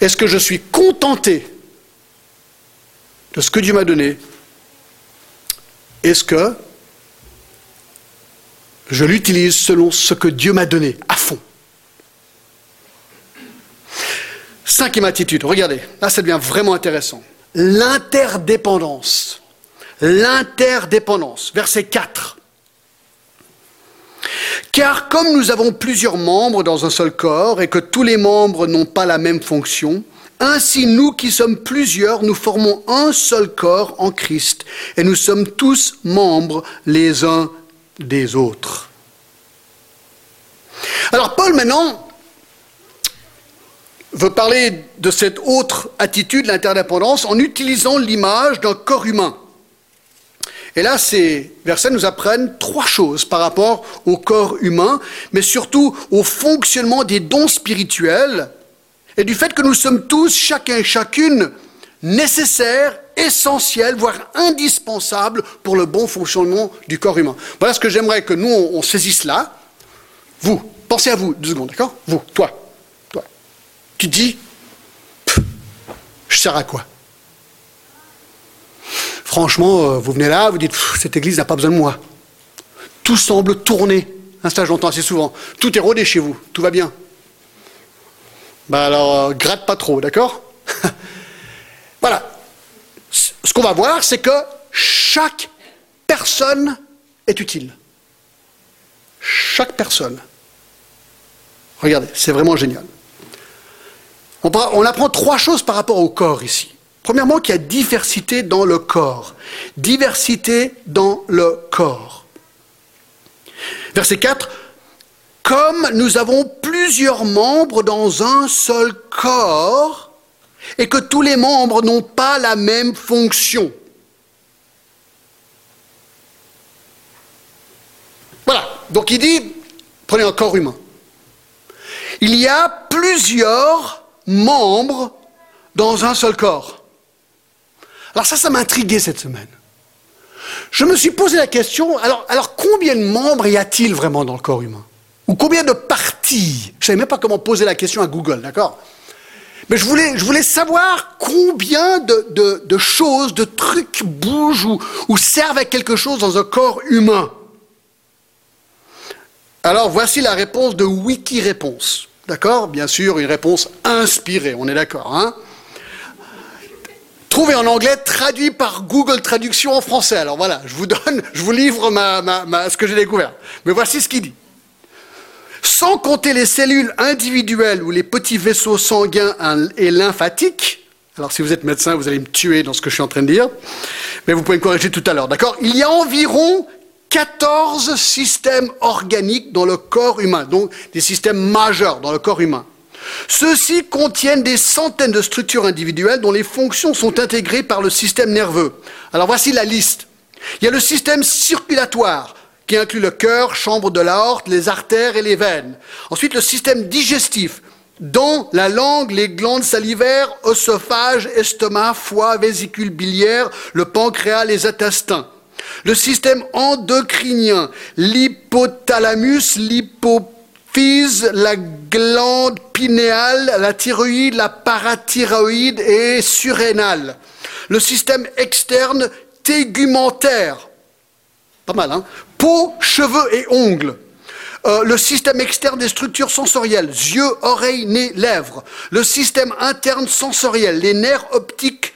Est-ce que je suis contenté de ce que Dieu m'a donné? Est-ce que je l'utilise selon ce que Dieu m'a donné, à fond? Cinquième attitude, regardez, là ça devient vraiment intéressant. L'interdépendance. L'interdépendance. Verset 4. Car comme nous avons plusieurs membres dans un seul corps et que tous les membres n'ont pas la même fonction, ainsi nous qui sommes plusieurs, nous formons un seul corps en Christ et nous sommes tous membres les uns des autres. Alors Paul maintenant veut parler de cette autre attitude, l'interdépendance, en utilisant l'image d'un corps humain. Et là, ces versets nous apprennent trois choses par rapport au corps humain, mais surtout au fonctionnement des dons spirituels et du fait que nous sommes tous, chacun et chacune, nécessaires, essentiels, voire indispensables pour le bon fonctionnement du corps humain. Voilà ce que j'aimerais que nous, on, saisisse là. Vous, pensez à vous, deux secondes, d'accord? Vous, toi, toi. Tu dis, je sers à quoi? Franchement, euh, vous venez là, vous dites, cette église n'a pas besoin de moi. Tout semble tourner. Un ça, j'entends assez souvent. Tout est rodé chez vous, tout va bien. Ben alors, euh, gratte pas trop, d'accord? (laughs) Voilà. Ce qu'on va voir, c'est que chaque personne est utile. Chaque personne. Regardez, c'est vraiment génial. on apprend trois choses par rapport au corps ici. Premièrement, qu'il y a diversité dans le corps. Diversité dans le corps. Verset 4. Comme nous avons plusieurs membres dans un seul corps et que tous les membres n'ont pas la même fonction. Voilà. Donc il dit, prenez un corps humain. Il y a plusieurs membres dans un seul corps. Alors ça, ça m'a intrigué cette semaine. Je me suis posé la question, alors, combien de membres y a-t-il vraiment dans le corps humain? Ou combien de parties? Je ne savais même pas comment poser la question à Google, d'accord? Mais je voulais, je voulais savoir combien de, choses, de trucs bougent ou, servent à quelque chose dans un corps humain. Alors voici la réponse de Wikiréponse. D'accord? Bien sûr, une réponse inspirée, on est d'accord. Hein? Trouvé en anglais, traduit par Google Traduction en français. Alors voilà, je vous donne, (laughs) je vous livre ce que j'ai découvert. Mais voici ce qu'il dit. Sans compter les cellules individuelles ou les petits vaisseaux sanguins et lymphatiques, alors si vous êtes médecin, vous allez me tuer dans ce que je suis en train de dire, mais vous pouvez me corriger tout à l'heure, d'accord? Il y a environ 14 systèmes organiques dans le corps humain, donc des systèmes majeurs dans le corps humain. Ceux-ci contiennent des centaines de structures individuelles dont les fonctions sont intégrées par le système nerveux. Alors voici la liste. Il y a le système circulatoire, qui inclut le cœur, chambre de l'aorte, les artères et les veines. Ensuite, le système digestif, dont la langue, les glandes salivaires, oesophage, estomac, foie, vésicule biliaire, le pancréas, les intestins. Le système endocrinien, l'hypothalamus, l'hypophyse, la glande pinéale, la thyroïde, la parathyroïde et surrénale. Le système externe tégumentaire, pas mal, hein Peau, cheveux et ongles. Euh, le système externe des structures sensorielles, yeux, oreilles, nez, lèvres. Le système interne sensoriel, les nerfs optiques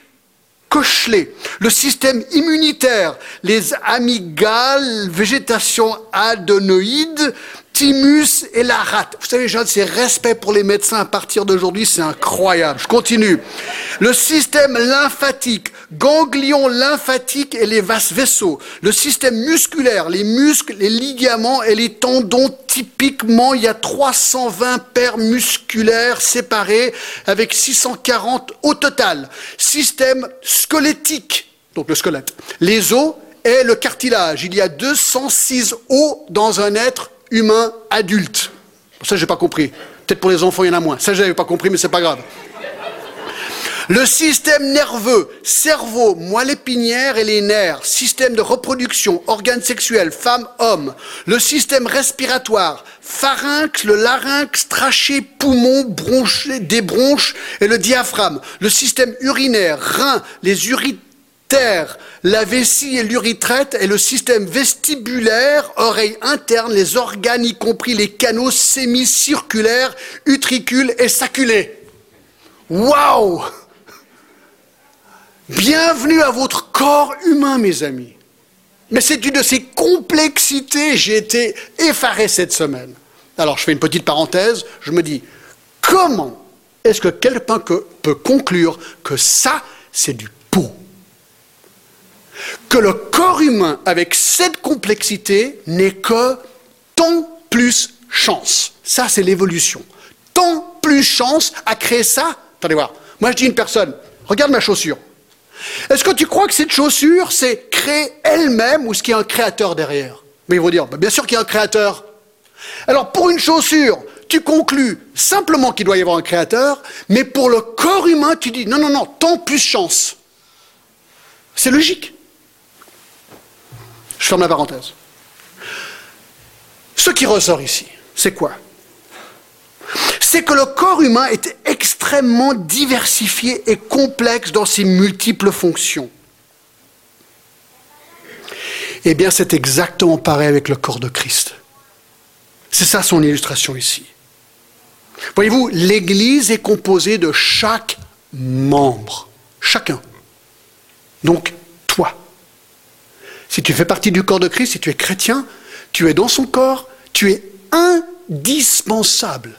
cochelés. Le système immunitaire, les amygdales, végétation adénoïde, Timus et la rate. Vous savez, j'ai respect pour les médecins à partir d'aujourd'hui, c'est incroyable. Je continue. Le système lymphatique, ganglions lymphatiques et les vastes vaisseaux. Le système musculaire, les muscles, les ligaments et les tendons. Typiquement, il y a 320 paires musculaires séparées avec 640 au total. Système squelettique, donc le squelette. Les os et le cartilage. Il y a 206 os dans un être humain adulte. Ça, j'ai pas compris. Peut-être pour les enfants, il y en a moins. Ça, j'avais pas compris, mais c'est pas grave. Le système nerveux, cerveau, moelle épinière et les nerfs, système de reproduction, organes sexuels, femmes, hommes, le système respiratoire, pharynx, le larynx, trachée, poumon, bronche, des bronches et le diaphragme, le système urinaire, rein, les urites terre, la vessie et l'urithraite et le système vestibulaire, oreille interne, les organes, y compris les canaux sémicirculaires, utricules et saculés. Waouh Bienvenue à votre corps humain, mes amis. Mais c'est une de ces complexités, j'ai été effaré cette semaine. Alors je fais une petite parenthèse, je me dis, comment est-ce que quelqu'un peut conclure que ça, c'est du que le corps humain, avec cette complexité, n'est que tant plus chance. Ça, c'est l'évolution. Tant plus chance à créer ça. Attendez voir. Moi, je dis à une personne, regarde ma chaussure. Est-ce que tu crois que cette chaussure, c'est créée elle-même ou est-ce qu'il y a un créateur derrière? Mais ils vont dire, bah, bien sûr qu'il y a un créateur. Alors, pour une chaussure, tu conclus simplement qu'il doit y avoir un créateur, mais pour le corps humain, tu dis, non, non, non, tant plus chance. C'est logique. Je ferme la parenthèse. Ce qui ressort ici, c'est quoi? C'est que le corps humain est extrêmement diversifié et complexe dans ses multiples fonctions. Eh bien, c'est exactement pareil avec le corps de Christ. C'est ça son illustration ici. Voyez-vous, l'Église est composée de chaque membre, chacun. Donc. Si tu fais partie du corps de Christ, si tu es chrétien, tu es dans son corps, tu es indispensable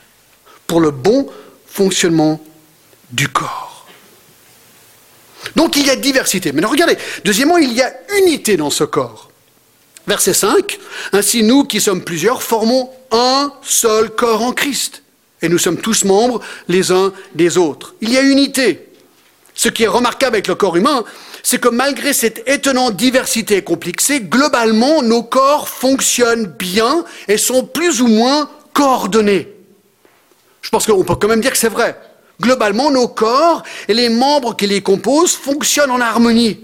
pour le bon fonctionnement du corps. Donc il y a diversité. Mais regardez, deuxièmement, il y a unité dans ce corps. Verset 5, Ainsi nous qui sommes plusieurs formons un seul corps en Christ. Et nous sommes tous membres les uns des autres. Il y a unité. Ce qui est remarquable avec le corps humain, c'est que malgré cette étonnante diversité et complexité, globalement, nos corps fonctionnent bien et sont plus ou moins coordonnés. Je pense qu'on peut quand même dire que c'est vrai. Globalement, nos corps et les membres qui les composent fonctionnent en harmonie.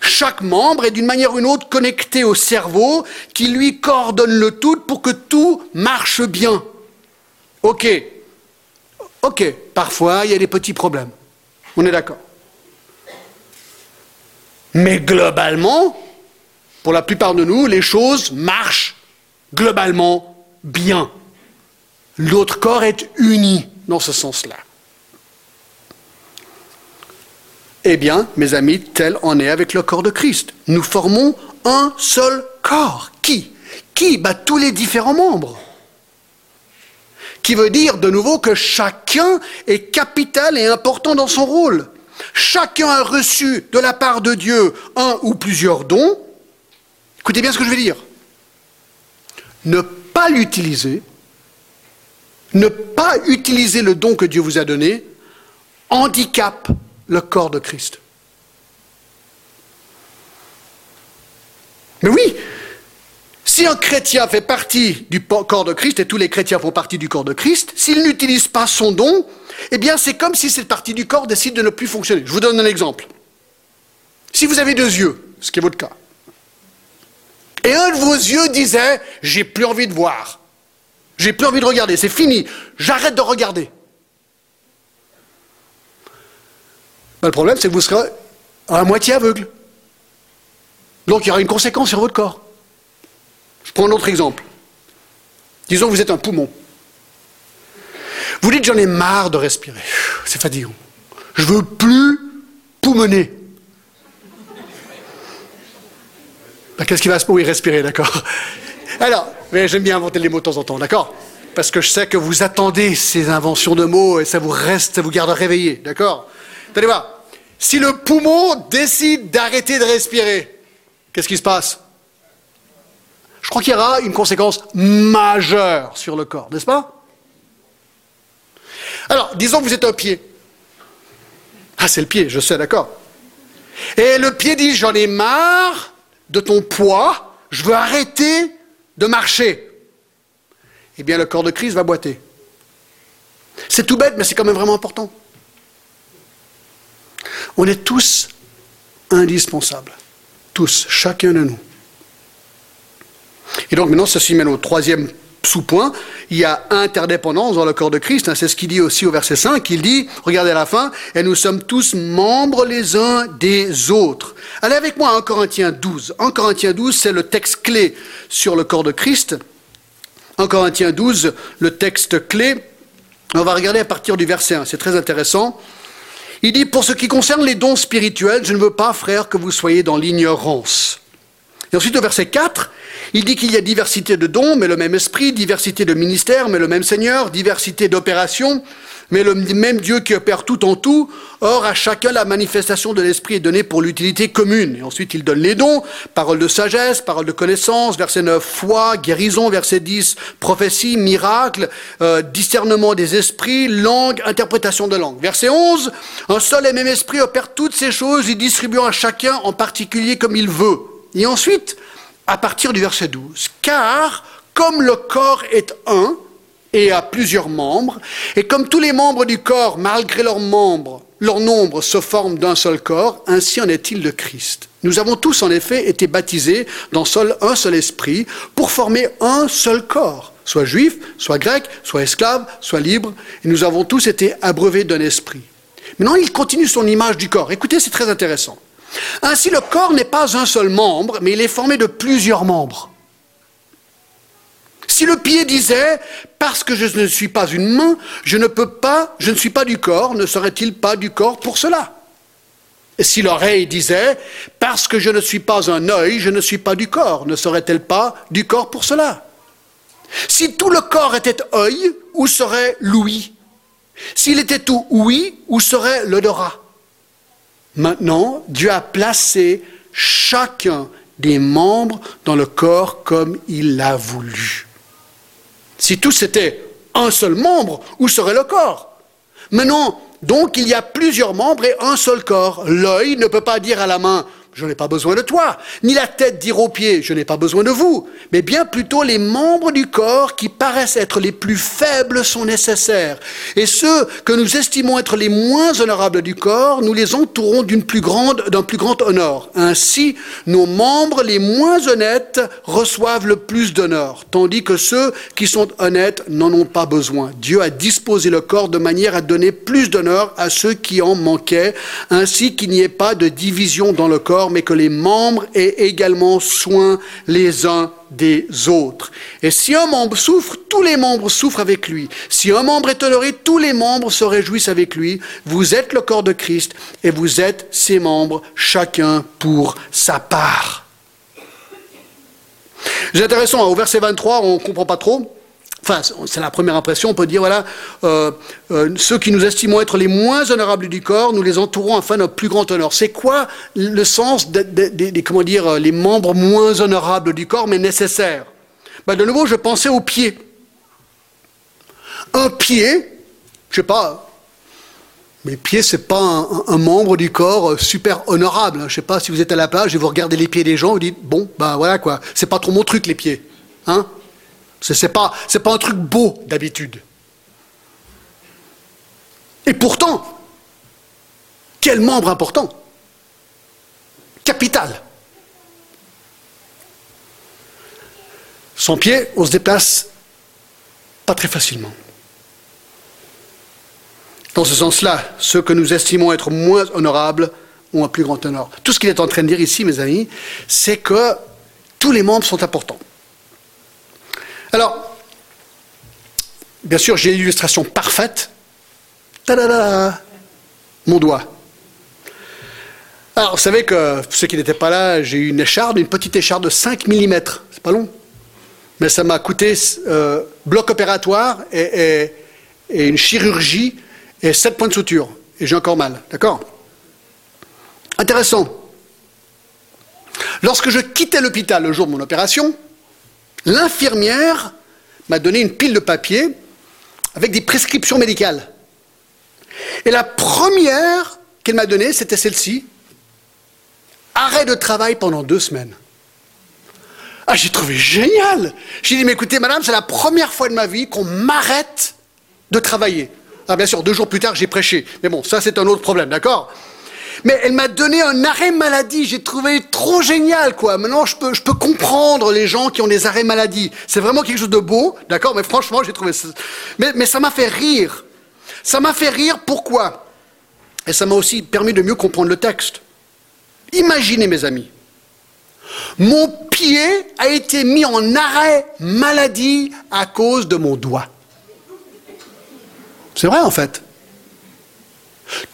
Chaque membre est d'une manière ou d'une autre connecté au cerveau qui lui coordonne le tout pour que tout marche bien. Ok. Ok. Parfois, il y a des petits problèmes. On est d'accord. Mais globalement, pour la plupart de nous, les choses marchent globalement bien. L'autre corps est uni dans ce sens-là. Eh bien, mes amis, tel en est avec le corps de Christ. Nous formons un seul corps. Qui? Qui bah, Tous les différents membres? Qui veut dire de nouveau que chacun est capital et important dans son rôle. Chacun a reçu de la part de Dieu un ou plusieurs dons. Écoutez bien ce que je vais dire. Ne pas l'utiliser, ne pas utiliser le don que Dieu vous a donné, handicape le corps de Christ. Mais oui, si un chrétien fait partie du corps de Christ, et tous les chrétiens font partie du corps de Christ, s'il n'utilise pas son don, eh bien c'est comme si cette partie du corps décide de ne plus fonctionner. Je vous donne un exemple. Si vous avez deux yeux, ce qui est votre cas, et un de vos yeux disait, j'ai plus envie de voir, j'ai plus envie de regarder, c'est fini, j'arrête de regarder. Ben, le problème, c'est que vous serez à moitié aveugle. Donc il y aura une conséquence sur votre corps. Prends un autre exemple. Disons que vous êtes un poumon. Vous dites j'en ai marre de respirer. C'est fatigant. Je veux plus poumonner. Ben, qu'est-ce qui va se passer respirer, d'accord? Alors, j'aime bien inventer les mots de temps en temps, d'accord? Parce que je sais que vous attendez ces inventions de mots et ça vous reste, ça vous garde réveillé, d'accord? Allez voir. Si le poumon décide d'arrêter de respirer, qu'est-ce qui se passe? Je crois qu'il y aura une conséquence majeure sur le corps, n'est-ce pas? Alors, disons que vous êtes un pied. Ah, c'est le pied, je sais, d'accord. Et le pied dit, j'en ai marre de ton poids, je veux arrêter de marcher. Eh bien, le corps de Christ va boiter. C'est tout bête, mais c'est quand même vraiment important. On est tous indispensables. Tous, chacun de nous. Et donc maintenant, ceci mène au troisième sous-point. Il y a interdépendance dans le corps de Christ. Hein. c'est ce qu'il dit aussi au verset 5. Il dit, regardez à la fin, et nous sommes tous membres les uns des autres. Allez avec moi à 1 Corinthiens 12. 1 Corinthiens 12, c'est le texte clé sur le corps de Christ. 1 Corinthiens 12, le texte clé. On va regarder à partir du verset 1. C'est très intéressant. Il dit, pour ce qui concerne les dons spirituels, je ne veux pas, frère, que vous soyez dans l'ignorance. Et ensuite, au verset 4, il dit qu'il y a diversité de dons, mais le même esprit, diversité de ministères, mais le même Seigneur, diversité d'opérations, mais le même Dieu qui opère tout en tout. Or, à chacun, la manifestation de l'Esprit est donnée pour l'utilité commune. Et ensuite, il donne les dons, parole de sagesse, parole de connaissance, verset 9, foi, guérison, verset 10, prophétie, miracle, euh, discernement des esprits, langue, interprétation de langue. Verset 11, un seul et même Esprit opère toutes ces choses, y distribuant à chacun en particulier comme il veut. Et ensuite, à partir du verset 12, car comme le corps est un, et a plusieurs membres, et comme tous les membres du corps, malgré leurs membres, leur nombre se forment d'un seul corps, ainsi en est-il de Christ. Nous avons tous en effet été baptisés dans un seul esprit pour former un seul corps, soit juif, soit grec, soit esclave, soit libre, et nous avons tous été abreuvés d'un esprit. Maintenant, il continue son image du corps. Écoutez, c'est très intéressant. Ainsi, le corps n'est pas un seul membre, mais il est formé de plusieurs membres. Si le pied disait, parce que je ne suis pas une main, je ne peux pas, je ne suis pas du corps, ne serait-il pas du corps pour cela? Et si l'oreille disait, parce que je ne suis pas un œil, je ne suis pas du corps, ne serait-elle pas du corps pour cela? Si tout le corps était œil, où serait l'ouïe? S'il était tout ouïe, où serait l'odorat? Maintenant, Dieu a placé chacun des membres dans le corps comme il l'a voulu. Si tous étaient un seul membre, où serait le corps? Mais non, donc il y a plusieurs membres et un seul corps. L'œil ne peut pas dire à la main je n'ai pas besoin de toi, ni la tête dire aux pieds, je n'ai pas besoin de vous, mais bien plutôt les membres du corps qui paraissent être les plus faibles sont nécessaires. Et ceux que nous estimons être les moins honorables du corps, nous les entourons d'une plus grande, d'un plus grand honneur. Ainsi, nos membres les moins honnêtes reçoivent le plus d'honneur, tandis que ceux qui sont honnêtes n'en ont pas besoin. Dieu a disposé le corps de manière à donner plus d'honneur à ceux qui en manquaient, ainsi qu'il n'y ait pas de division dans le corps mais que les membres aient également soin les uns des autres. Et si un membre souffre, tous les membres souffrent avec lui. Si un membre est honoré, tous les membres se réjouissent avec lui. Vous êtes le corps de Christ et vous êtes ses membres, chacun pour sa part. C'est intéressant, hein, au verset 23, on ne comprend pas trop. Enfin, c'est la première impression. On peut dire, voilà, euh, euh, ceux qui nous estimons être les moins honorables du corps, nous les entourons afin d'un plus grand honneur. C'est quoi le sens des, comment dire, les membres moins honorables du corps, mais nécessaires? Ben, De nouveau, je pensais aux pieds. Un pied, je sais pas, mes pieds, c'est pas un, membre du corps euh, super honorable. Je sais pas si vous êtes à la plage et vous regardez les pieds des gens, vous dites, bon, ben voilà quoi, c'est pas trop mon truc les pieds. Hein? Ce n'est pas, un truc beau d'habitude. Et pourtant, quel membre important? Capital. Sans pied, on se déplace pas très facilement. Dans ce sens-là, ceux que nous estimons être moins honorables ont un plus grand honneur. Tout ce qu'il est en train de dire ici, mes amis, c'est que tous les membres sont importants. Alors, bien sûr, j'ai l'illustration parfaite. Ta-da-da Mon doigt. Alors, vous savez que, pour ceux qui n'étaient pas là, j'ai eu une écharde, une petite écharde de 5 mm. C'est pas long. Mais ça m'a coûté euh, bloc opératoire et, une chirurgie et 7 points de suture. Et j'ai encore mal. D'accord? Intéressant. Lorsque je quittais l'hôpital le jour de mon opération, L'infirmière m'a donné une pile de papier avec des prescriptions médicales. Et la première qu'elle m'a donnée, c'était celle-ci. Arrêt de travail pendant deux semaines. Ah, j'ai trouvé génial. J'ai dit, mais écoutez, madame, c'est la première fois de ma vie qu'on m'arrête de travailler. Ah, bien sûr, deux jours plus tard, j'ai prêché. Mais bon, ça, c'est un autre problème, d'accord? Mais elle m'a donné un arrêt maladie. J'ai trouvé trop génial, quoi. Maintenant, je peux, comprendre les gens qui ont des arrêts maladie. C'est vraiment quelque chose de beau, d'accord? Mais franchement, j'ai trouvé ça. Mais, mais ça m'a fait rire. Ça m'a fait rire, pourquoi? Et ça m'a aussi permis de mieux comprendre le texte. Imaginez, mes amis, mon pied a été mis en arrêt maladie à cause de mon doigt. C'est vrai, en fait.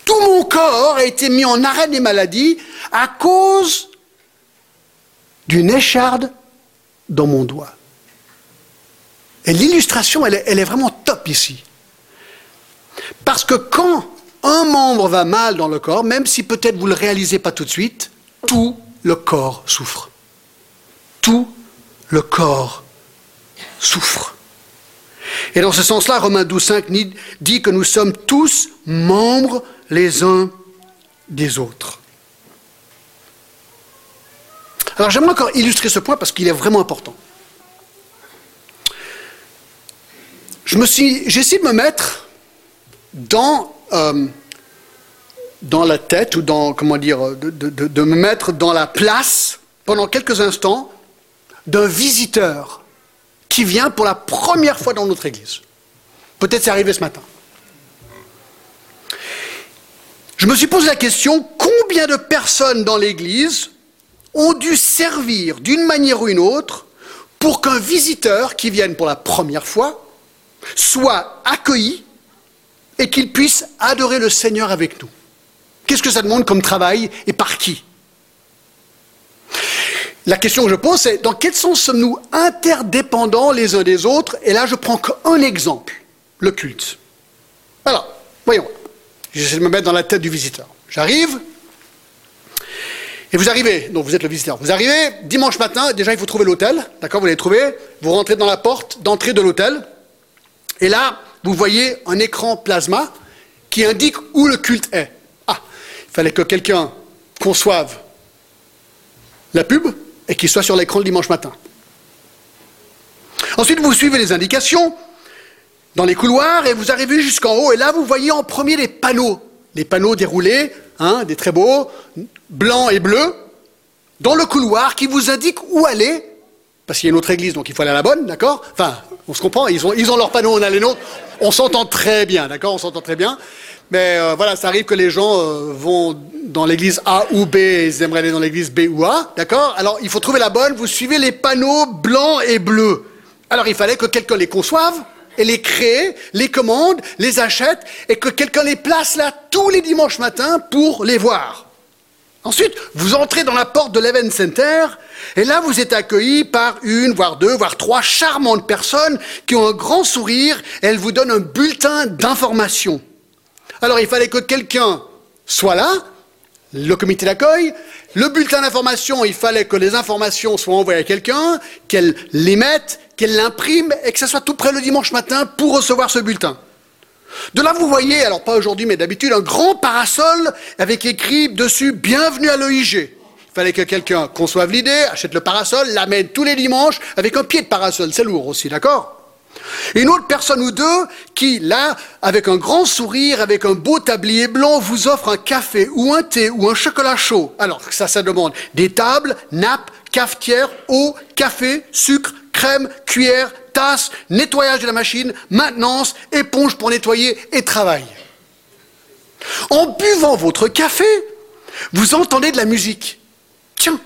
Tout mon corps a été mis en arrêt des maladies à cause d'une écharde dans mon doigt. Et l'illustration, elle, est vraiment top ici. Parce que quand un membre va mal dans le corps, même si peut-être vous ne le réalisez pas tout de suite, tout le corps souffre. Tout le corps souffre. Et dans ce sens-là, Romains 12, 5 dit que nous sommes tous membres les uns des autres. Alors j'aimerais encore illustrer ce point parce qu'il est vraiment important. Je de me mettre dans, euh, dans la tête ou dans, comment dire, de, de me mettre dans la place pendant quelques instants d'un visiteur qui vient pour la première fois dans notre église. Peut-être c'est arrivé ce matin. Je me suis posé la question, combien de personnes dans l'église ont dû servir d'une manière ou une autre pour qu'un visiteur qui vienne pour la première fois soit accueilli et qu'il puisse adorer le Seigneur avec nous? Qu'est-ce que ça demande comme travail et par qui? La question que je pose, c'est dans quel sens sommes-nous interdépendants les uns des autres? Et là, je prends qu'un exemple, le culte. Alors, voyons. J'essaie de me mettre dans la tête du visiteur. J'arrive, et vous arrivez, donc vous êtes le visiteur, vous arrivez dimanche matin, déjà il faut trouver l'hôtel, d'accord Vous l'avez trouvé, vous rentrez dans la porte d'entrée de l'hôtel, et là, vous voyez un écran plasma qui indique où le culte est. Ah, il fallait que quelqu'un conçoive la pub, et qu'il soit sur l'écran le dimanche matin. Ensuite, vous suivez les indications dans les couloirs et vous arrivez jusqu'en haut. Et là, vous voyez en premier les panneaux. Les panneaux déroulés, hein, des très beaux, blancs et bleus, dans le couloir qui vous indiquent où aller. Parce qu'il y a une autre église, donc il faut aller à la bonne, d'accord? Enfin, on se comprend, ils ont, ils ont leurs panneaux, on a les nôtres. On s'entend très bien, d'accord? On s'entend très bien. Mais euh, voilà, ça arrive que les gens euh, vont dans l'église A ou B et ils aimeraient aller dans l'église B ou A, d'accord? Alors il faut trouver la bonne, vous suivez les panneaux blancs et bleus. Alors il fallait que quelqu'un les conçoive et les crée, les commande, les achète et que quelqu'un les place là tous les dimanches matins pour les voir. Ensuite, vous entrez dans la porte de l'Event Center, et là, vous êtes accueilli par une, voire deux, voire trois charmantes personnes qui ont un grand sourire, et elles vous donnent un bulletin d'information. Alors, il fallait que quelqu'un soit là, le comité d'accueil, le bulletin d'information, il fallait que les informations soient envoyées à quelqu'un, qu'elle les mette, qu'elle l'imprime, et que ça soit tout près le dimanche matin pour recevoir ce bulletin. De là, vous voyez, alors pas aujourd'hui, mais d'habitude, un grand parasol avec écrit dessus Bienvenue à l'EIG. Il fallait que quelqu'un conçoive l'idée, achète le parasol, l'amène tous les dimanches avec un pied de parasol. C'est lourd aussi, d'accord? Une autre personne ou deux qui, là, avec un grand sourire, avec un beau tablier blanc, vous offre un café ou un thé ou un chocolat chaud. Alors, ça, ça demande des tables, nappes, cafetières, eau, café, sucre, crème, cuillère, tasse, nettoyage de la machine, maintenance, éponge pour nettoyer et travail. En buvant votre café, vous entendez de la musique. Tiens,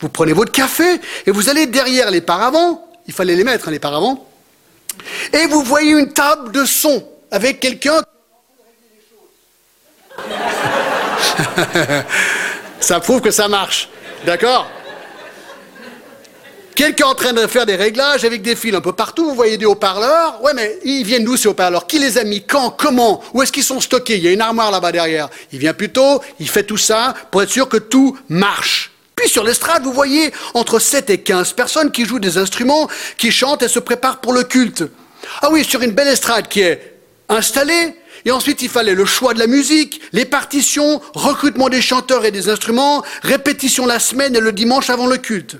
vous prenez votre café et vous allez derrière les paravents, il fallait les mettre, hein, les paravents, et vous voyez une table de son avec quelqu'un. (laughs) ça prouve que ça marche. D'accord? Quelqu'un en train de faire des réglages avec des fils un peu partout, vous voyez des haut-parleurs. Ouais, mais ils viennent d'où ces haut-parleurs? Qui les a mis? Quand? Comment? Où est-ce qu'ils sont stockés? Il y a une armoire là-bas derrière. Il vient plus tôt, il fait tout ça pour être sûr que tout marche. Puis sur l'estrade, vous voyez entre 7 et 15 personnes qui jouent des instruments, qui chantent et se préparent pour le culte. Ah oui, sur une belle estrade qui est installée, et ensuite, il fallait le choix de la musique, les partitions, recrutement des chanteurs et des instruments, répétition la semaine et le dimanche avant le culte.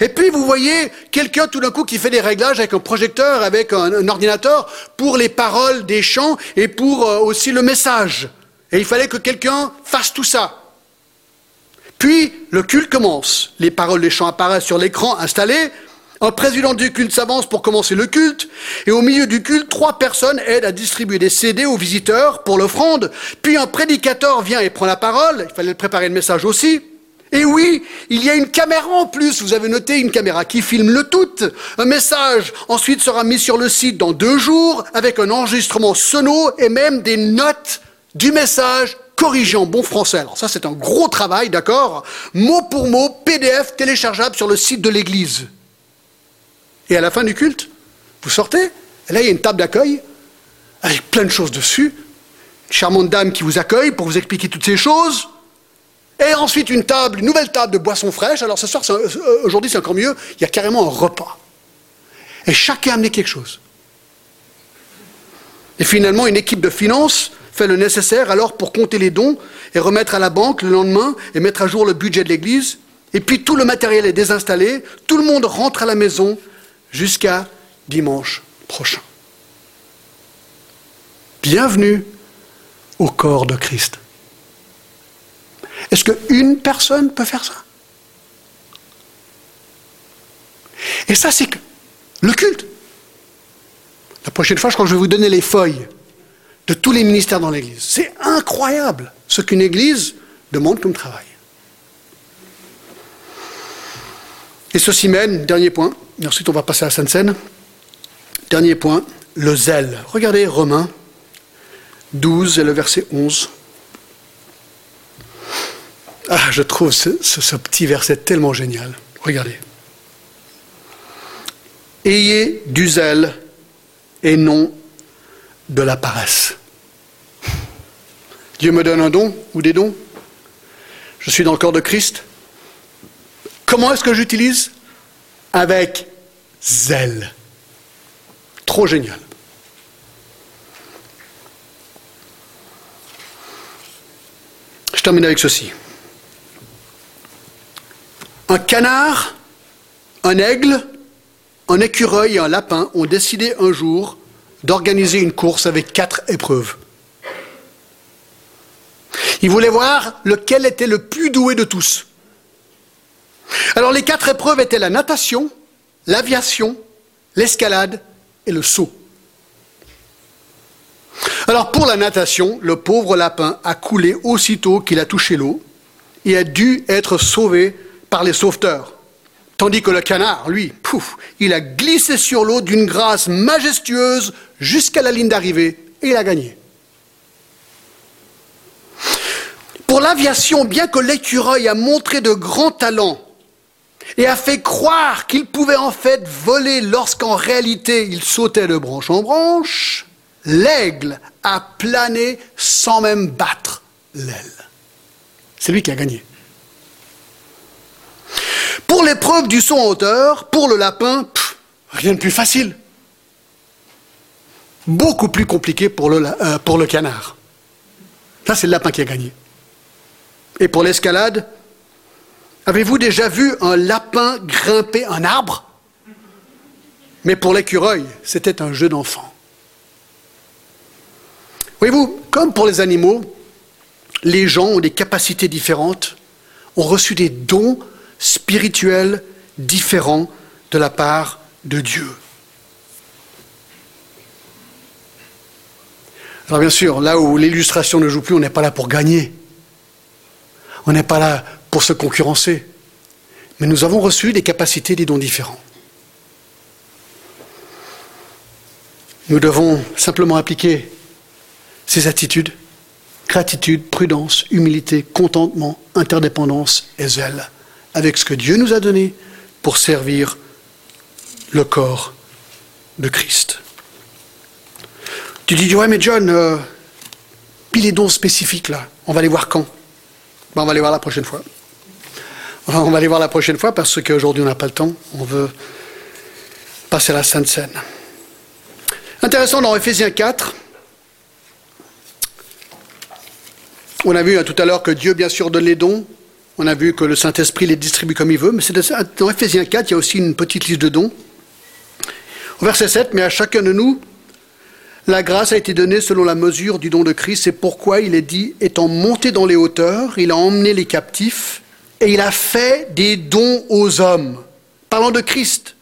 Et puis vous voyez quelqu'un tout d'un coup qui fait des réglages avec un projecteur, avec un, ordinateur pour les paroles des chants et pour euh, aussi le message. Et il fallait que quelqu'un fasse tout ça. Puis le culte commence. Les paroles des chants apparaissent sur l'écran installé. Un président du culte s'avance pour commencer le culte. Et au milieu du culte, trois personnes aident à distribuer des CD aux visiteurs pour l'offrande. Puis un prédicateur vient et prend la parole. Il fallait préparer le message aussi. Et oui, il y a une caméra en plus, vous avez noté une caméra qui filme le tout. Un message ensuite sera mis sur le site dans deux jours avec un enregistrement sono et même des notes du message corrigé en bon français. Alors ça c'est un gros travail, d'accord Mot pour mot, PDF téléchargeable sur le site de l'église. Et à la fin du culte, vous sortez, et là il y a une table d'accueil avec plein de choses dessus. Une charmante dame qui vous accueille pour vous expliquer toutes ces choses. Et ensuite une table, une nouvelle table de boissons fraîches. Alors ce soir, euh, aujourd'hui c'est encore mieux, il y a carrément un repas. Et chacun a amené quelque chose. Et finalement, une équipe de finances fait le nécessaire alors pour compter les dons et remettre à la banque le lendemain et mettre à jour le budget de l'église. Et puis tout le matériel est désinstallé, tout le monde rentre à la maison jusqu'à dimanche prochain. Bienvenue au corps de Christ. Est-ce qu'une personne peut faire ça? Et ça, c'est le culte. La prochaine fois, je crois je vais vous donner les feuilles de tous les ministères dans l'Église. C'est incroyable ce qu'une Église demande comme travail. Et ceci mène, dernier point, et ensuite on va passer à la Sainte Seine. Dernier point, le zèle. Regardez Romains 12 et le verset 11. Ah, je trouve ce, petit verset tellement génial. Regardez. Ayez du zèle et non de la paresse. Dieu me donne un don ou des dons. Je suis dans le corps de Christ. Comment est-ce que j'utilise? Avec zèle. Trop génial. Je termine avec ceci. Un canard, un aigle, un écureuil et un lapin ont décidé un jour d'organiser une course avec quatre épreuves. Ils voulaient voir lequel était le plus doué de tous. Alors les quatre épreuves étaient la natation, l'aviation, l'escalade et le saut. Alors pour la natation, le pauvre lapin a coulé aussitôt qu'il a touché l'eau et a dû être sauvé par les sauveteurs. Tandis que le canard, lui, pouf, il a glissé sur l'eau d'une grâce majestueuse jusqu'à la ligne d'arrivée et il a gagné. Pour l'aviation, bien que l'écureuil a montré de grands talents et a fait croire qu'il pouvait en fait voler lorsqu'en réalité il sautait de branche en branche, l'aigle a plané sans même battre l'aile. C'est lui qui a gagné. Pour l'épreuve du saut en hauteur, pour le lapin, rien de plus facile. Beaucoup plus compliqué pour le, euh, pour le canard. Ça, c'est le lapin qui a gagné. Et pour l'escalade, avez-vous déjà vu un lapin grimper un arbre? Mais pour l'écureuil, c'était un jeu d'enfant. Voyez-vous, comme pour les animaux, les gens ont des capacités différentes, ont reçu des dons spirituels différents de la part de Dieu. Alors bien sûr, là où l'illustration ne joue plus, on n'est pas là pour gagner. On n'est pas là pour se concurrencer. Mais nous avons reçu des capacités, des dons différents. Nous devons simplement appliquer ces attitudes gratitude, prudence, humilité, contentement, interdépendance et zèle avec ce que Dieu nous a donné pour servir le corps de Christ. Tu dis, ouais, mais John, euh, puis les dons spécifiques là, on va les voir quand? Ben, On va les voir la prochaine fois. On va les voir la prochaine fois parce qu'aujourd'hui on n'a pas le temps. On veut passer à la Sainte Seine. Intéressant dans Ephésiens 4. On a vu hein, tout à l'heure que Dieu, bien sûr, donne les dons, on a vu que le Saint-Esprit les distribue comme il veut, mais dans Ephésiens 4, il y a aussi une petite liste de dons. Au verset 7, mais à chacun de nous, la grâce a été donnée selon la mesure du don de Christ. C'est pourquoi il est dit, étant monté dans les hauteurs, il a emmené les captifs et il a fait des dons aux hommes. Parlant de Christ.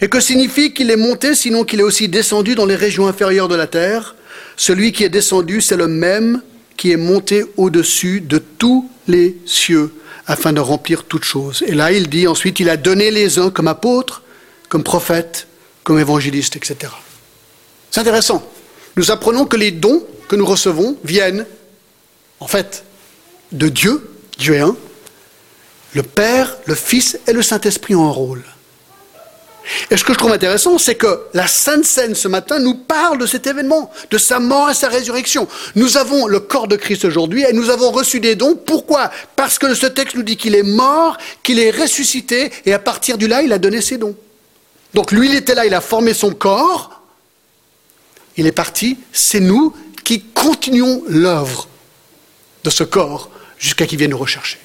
Et que signifie qu'il est monté, sinon qu'il est aussi descendu dans les régions inférieures de la terre? Celui qui est descendu, c'est le même qui est monté au-dessus de tous les cieux afin de remplir toutes choses. Et là, il dit ensuite, il a donné les uns comme apôtres, comme prophètes, comme évangélistes, etc. C'est intéressant. Nous apprenons que les dons que nous recevons viennent, en fait, de Dieu, Dieu est un. Le Père, le Fils et le Saint-Esprit ont un rôle. Et ce que je trouve intéressant, c'est que la Sainte Seine ce matin nous parle de cet événement, de sa mort et sa résurrection. Nous avons le corps de Christ aujourd'hui et nous avons reçu des dons. Pourquoi? Parce que ce texte nous dit qu'il est mort, qu'il est ressuscité et à partir de là, il a donné ses dons. Donc lui, il était là, il a formé son corps, il est parti, c'est nous qui continuons l'œuvre de ce corps jusqu'à qu'il vienne nous rechercher.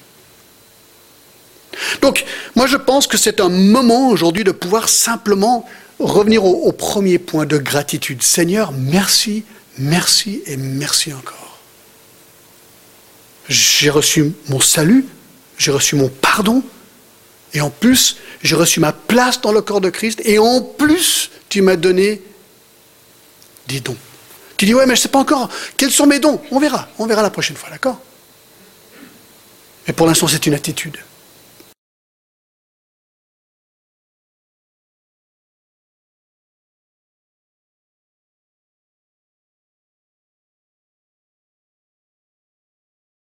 Donc, moi je pense que c'est un moment aujourd'hui de pouvoir simplement revenir au, premier point de gratitude. Seigneur, merci, merci et merci encore. J'ai reçu mon salut, j'ai reçu mon pardon, et en plus, j'ai reçu ma place dans le corps de Christ, et en plus, tu m'as donné des dons. Tu dis, ouais, mais je ne sais pas encore quels sont mes dons? On verra, on verra la prochaine fois, d'accord? Mais pour l'instant, c'est une attitude.